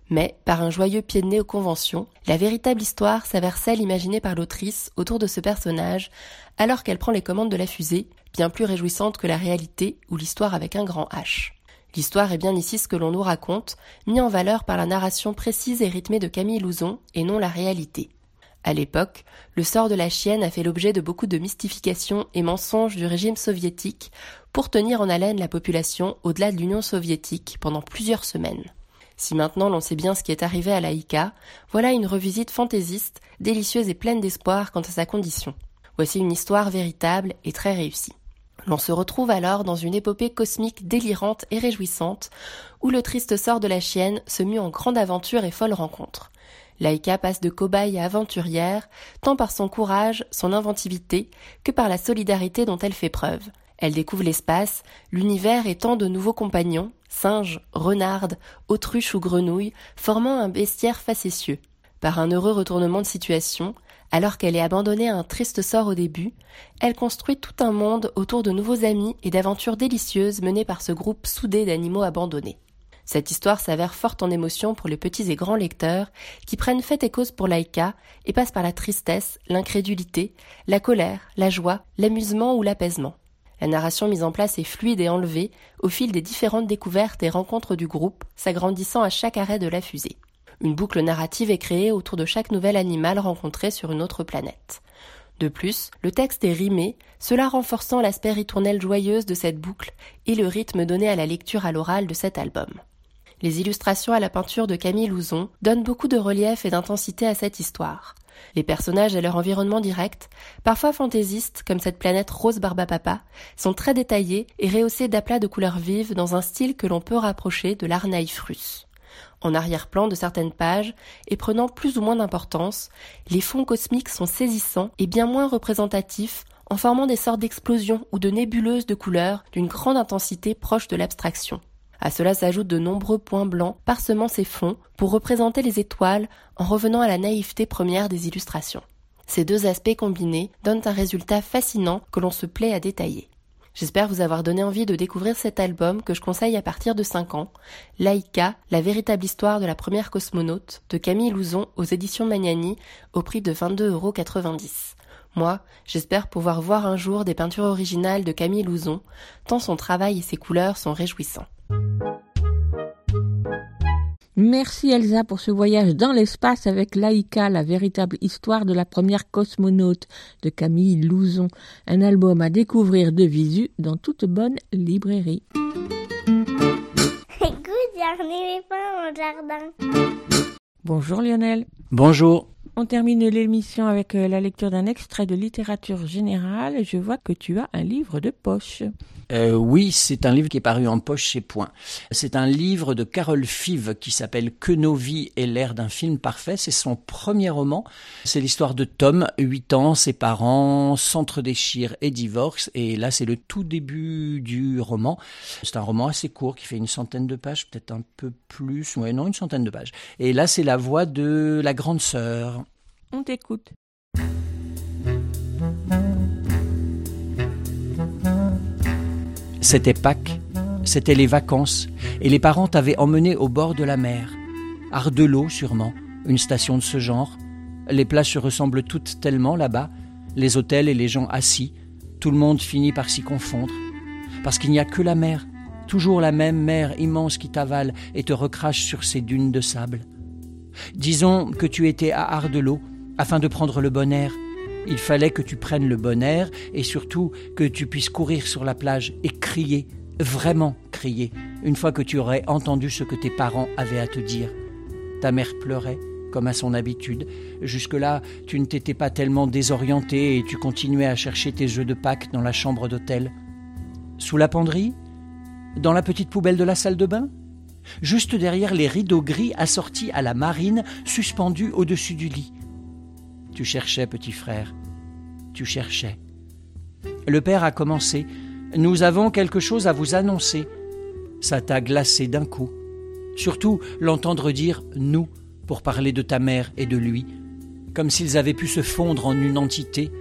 Mais, par un joyeux pied de nez aux conventions, la véritable histoire s'avère celle imaginée par l'autrice autour de ce personnage, alors qu'elle prend les commandes de la fusée, bien plus réjouissante que la réalité ou l'histoire avec un grand H. L'histoire est bien ici ce que l'on nous raconte, mis en valeur par la narration précise et rythmée de Camille Louzon, et non la réalité. À l'époque, le sort de la chienne a fait l'objet de beaucoup de mystifications et mensonges du régime soviétique pour tenir en haleine la population au-delà de l'Union soviétique pendant plusieurs semaines. Si maintenant l'on sait bien ce qui est arrivé à Laïka, voilà une revisite fantaisiste, délicieuse et pleine d'espoir quant à sa condition. Voici une histoire véritable et très réussie. L'on se retrouve alors dans une épopée cosmique délirante et réjouissante, où le triste sort de la chienne se mue en grande aventure et folle rencontre. Laïka passe de cobaye à aventurière, tant par son courage, son inventivité, que par la solidarité dont elle fait preuve. Elle découvre l'espace, l'univers et tant de nouveaux compagnons, singes, renardes, autruches ou grenouilles, formant un bestiaire facétieux. Par un heureux retournement de situation, alors qu'elle est abandonnée à un triste sort au début, elle construit tout un monde autour de nouveaux amis et d'aventures délicieuses menées par ce groupe soudé d'animaux abandonnés. Cette histoire s'avère forte en émotion pour les petits et grands lecteurs qui prennent fait et cause pour Laïka et passent par la tristesse, l'incrédulité, la colère, la joie, l'amusement ou l'apaisement. La narration mise en place est fluide et enlevée au fil des différentes découvertes et rencontres du groupe, s'agrandissant à chaque arrêt de la fusée. Une boucle narrative est créée autour de chaque nouvel animal rencontré sur une autre planète. De plus, le texte est rimé, cela renforçant l'aspect ritournel joyeuse de cette boucle et le rythme donné à la lecture à l'oral de cet album. Les illustrations à la peinture de Camille Louzon donnent beaucoup de relief et d'intensité à cette histoire. Les personnages et leur environnement direct, parfois fantaisistes comme cette planète rose barbapapa, sont très détaillés et rehaussés d'aplats de couleurs vives dans un style que l'on peut rapprocher de l'art naïf russe. En arrière-plan de certaines pages, et prenant plus ou moins d'importance, les fonds cosmiques sont saisissants et bien moins représentatifs en formant des sortes d'explosions ou de nébuleuses de couleurs d'une grande intensité proche de l'abstraction. À cela s'ajoutent de nombreux points blancs parsemant ces fonds pour représenter les étoiles en revenant à la naïveté première des illustrations. Ces deux aspects combinés donnent un résultat fascinant que l'on se plaît à détailler. J'espère vous avoir donné envie de découvrir cet album que je conseille à partir de 5 ans, Laïka, la véritable histoire de la première cosmonaute, de Camille Louzon aux éditions Magnani, au prix de 22,90€. Moi, j'espère pouvoir voir un jour des peintures originales de Camille Louzon, tant son travail et ses couleurs sont réjouissants. Merci Elsa pour ce voyage dans l'espace avec Laïka, la véritable histoire de la première cosmonaute de Camille Louzon, un album à découvrir de visu dans toute bonne librairie. Écoute, les pas au jardin. Bonjour Lionel. Bonjour. On termine l'émission avec euh, la lecture d'un extrait de littérature générale. Je vois que tu as un livre de poche. Euh, oui, c'est un livre qui est paru en poche chez Point. C'est un livre de Carole Five qui s'appelle Que nos vies aient l'air d'un film parfait. C'est son premier roman. C'est l'histoire de Tom, 8 ans, ses parents s'entre-déchirent et divorcent. Et là, c'est le tout début du roman. C'est un roman assez court qui fait une centaine de pages, peut-être un peu plus. Ouais, non, une centaine de pages. Et là, c'est la voix de la grande sœur. On t'écoute. C'était Pâques, c'était les vacances, et les parents t'avaient emmené au bord de la mer. Ardelot, sûrement, une station de ce genre. Les plages se ressemblent toutes tellement là-bas, les hôtels et les gens assis, tout le monde finit par s'y confondre. Parce qu'il n'y a que la mer, toujours la même mer immense qui t'avale et te recrache sur ces dunes de sable. Disons que tu étais à Ardelot, afin de prendre le bon air, il fallait que tu prennes le bon air et surtout que tu puisses courir sur la plage et crier, vraiment crier, une fois que tu aurais entendu ce que tes parents avaient à te dire. Ta mère pleurait, comme à son habitude. Jusque-là, tu ne t'étais pas tellement désorienté et tu continuais à chercher tes jeux de Pâques dans la chambre d'hôtel. Sous la penderie Dans la petite poubelle de la salle de bain Juste derrière les rideaux gris assortis à la marine suspendus au-dessus du lit. Tu cherchais, petit frère. Tu cherchais. Le père a commencé. Nous avons quelque chose à vous annoncer. Ça t'a glacé d'un coup. Surtout l'entendre dire nous pour parler de ta mère et de lui, comme s'ils avaient pu se fondre en une entité,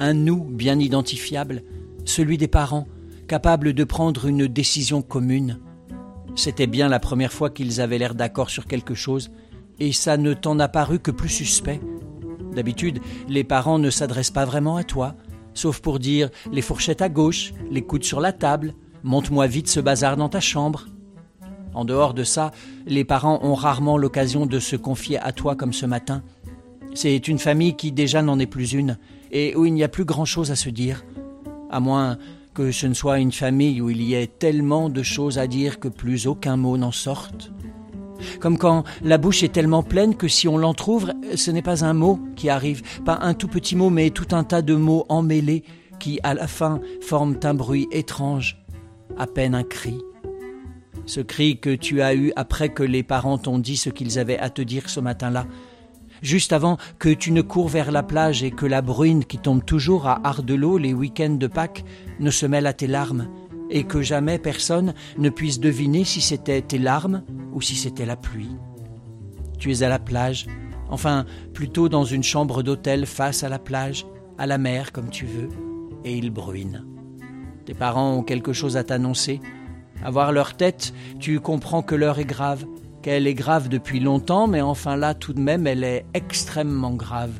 un nous bien identifiable, celui des parents, capables de prendre une décision commune. C'était bien la première fois qu'ils avaient l'air d'accord sur quelque chose, et ça ne t'en a paru que plus suspect. D'habitude, les parents ne s'adressent pas vraiment à toi, sauf pour dire les fourchettes à gauche, les coudes sur la table, monte-moi vite ce bazar dans ta chambre. En dehors de ça, les parents ont rarement l'occasion de se confier à toi comme ce matin. C'est une famille qui déjà n'en est plus une, et où il n'y a plus grand-chose à se dire, à moins que ce ne soit une famille où il y ait tellement de choses à dire que plus aucun mot n'en sorte. Comme quand la bouche est tellement pleine que si on l'entr'ouvre, ce n'est pas un mot qui arrive, pas un tout petit mot, mais tout un tas de mots emmêlés, qui, à la fin, forment un bruit étrange, à peine un cri. Ce cri que tu as eu après que les parents t'ont dit ce qu'ils avaient à te dire ce matin-là, juste avant que tu ne cours vers la plage et que la bruine qui tombe toujours à Ardelot les week-ends de Pâques ne se mêle à tes larmes, et que jamais personne ne puisse deviner si c'était tes larmes ou si c'était la pluie. Tu es à la plage, enfin plutôt dans une chambre d'hôtel face à la plage, à la mer comme tu veux, et il bruine. Tes parents ont quelque chose à t'annoncer. À voir leur tête, tu comprends que l'heure est grave, qu'elle est grave depuis longtemps, mais enfin là tout de même elle est extrêmement grave.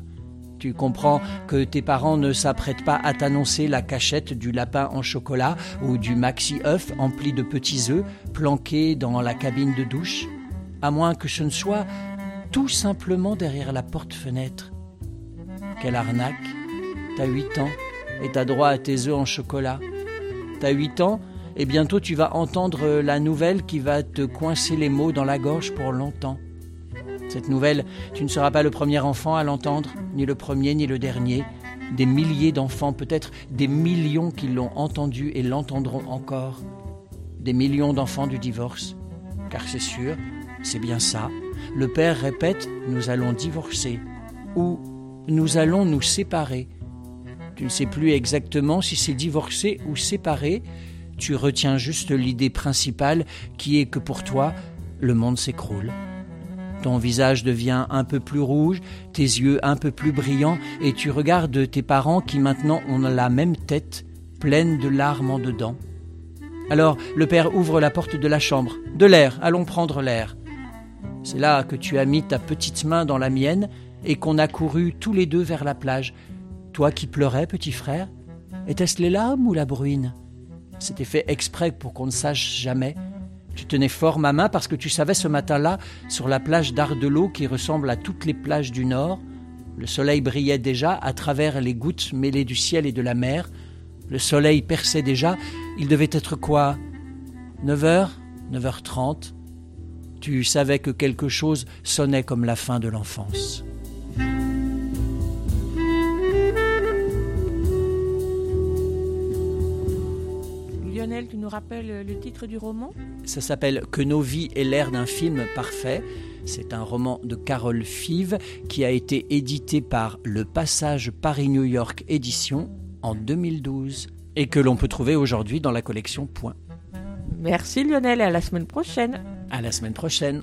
Tu comprends que tes parents ne s'apprêtent pas à t'annoncer la cachette du lapin en chocolat ou du maxi œuf empli de petits œufs planqués dans la cabine de douche, à moins que ce ne soit tout simplement derrière la porte-fenêtre. Quelle arnaque T'as huit ans et t'as droit à tes œufs en chocolat. T'as huit ans et bientôt tu vas entendre la nouvelle qui va te coincer les mots dans la gorge pour longtemps. Cette nouvelle, tu ne seras pas le premier enfant à l'entendre, ni le premier, ni le dernier. Des milliers d'enfants, peut-être des millions qui l'ont entendu et l'entendront encore. Des millions d'enfants du divorce. Car c'est sûr, c'est bien ça. Le père répète, nous allons divorcer. Ou nous allons nous séparer. Tu ne sais plus exactement si c'est divorcer ou séparer. Tu retiens juste l'idée principale qui est que pour toi, le monde s'écroule. Ton visage devient un peu plus rouge, tes yeux un peu plus brillants, et tu regardes tes parents qui maintenant ont la même tête, pleine de larmes en dedans. Alors le père ouvre la porte de la chambre. De l'air, allons prendre l'air. C'est là que tu as mis ta petite main dans la mienne et qu'on a couru tous les deux vers la plage. Toi qui pleurais, petit frère, était-ce les larmes ou la bruine? C'était fait exprès pour qu'on ne sache jamais. Tu tenais fort ma main parce que tu savais ce matin-là, sur la plage d'Ardelot qui ressemble à toutes les plages du Nord, le soleil brillait déjà à travers les gouttes mêlées du ciel et de la mer. Le soleil perçait déjà. Il devait être quoi? 9 h 9h30 Tu savais que quelque chose sonnait comme la fin de l'enfance. Lionel, tu nous rappelles le titre du roman? Ça s'appelle Que nos vies aient l'air d'un film parfait. C'est un roman de Carole Five qui a été édité par Le Passage Paris-New York Édition en 2012 et que l'on peut trouver aujourd'hui dans la collection Point. Merci Lionel et à la semaine prochaine. À la semaine prochaine.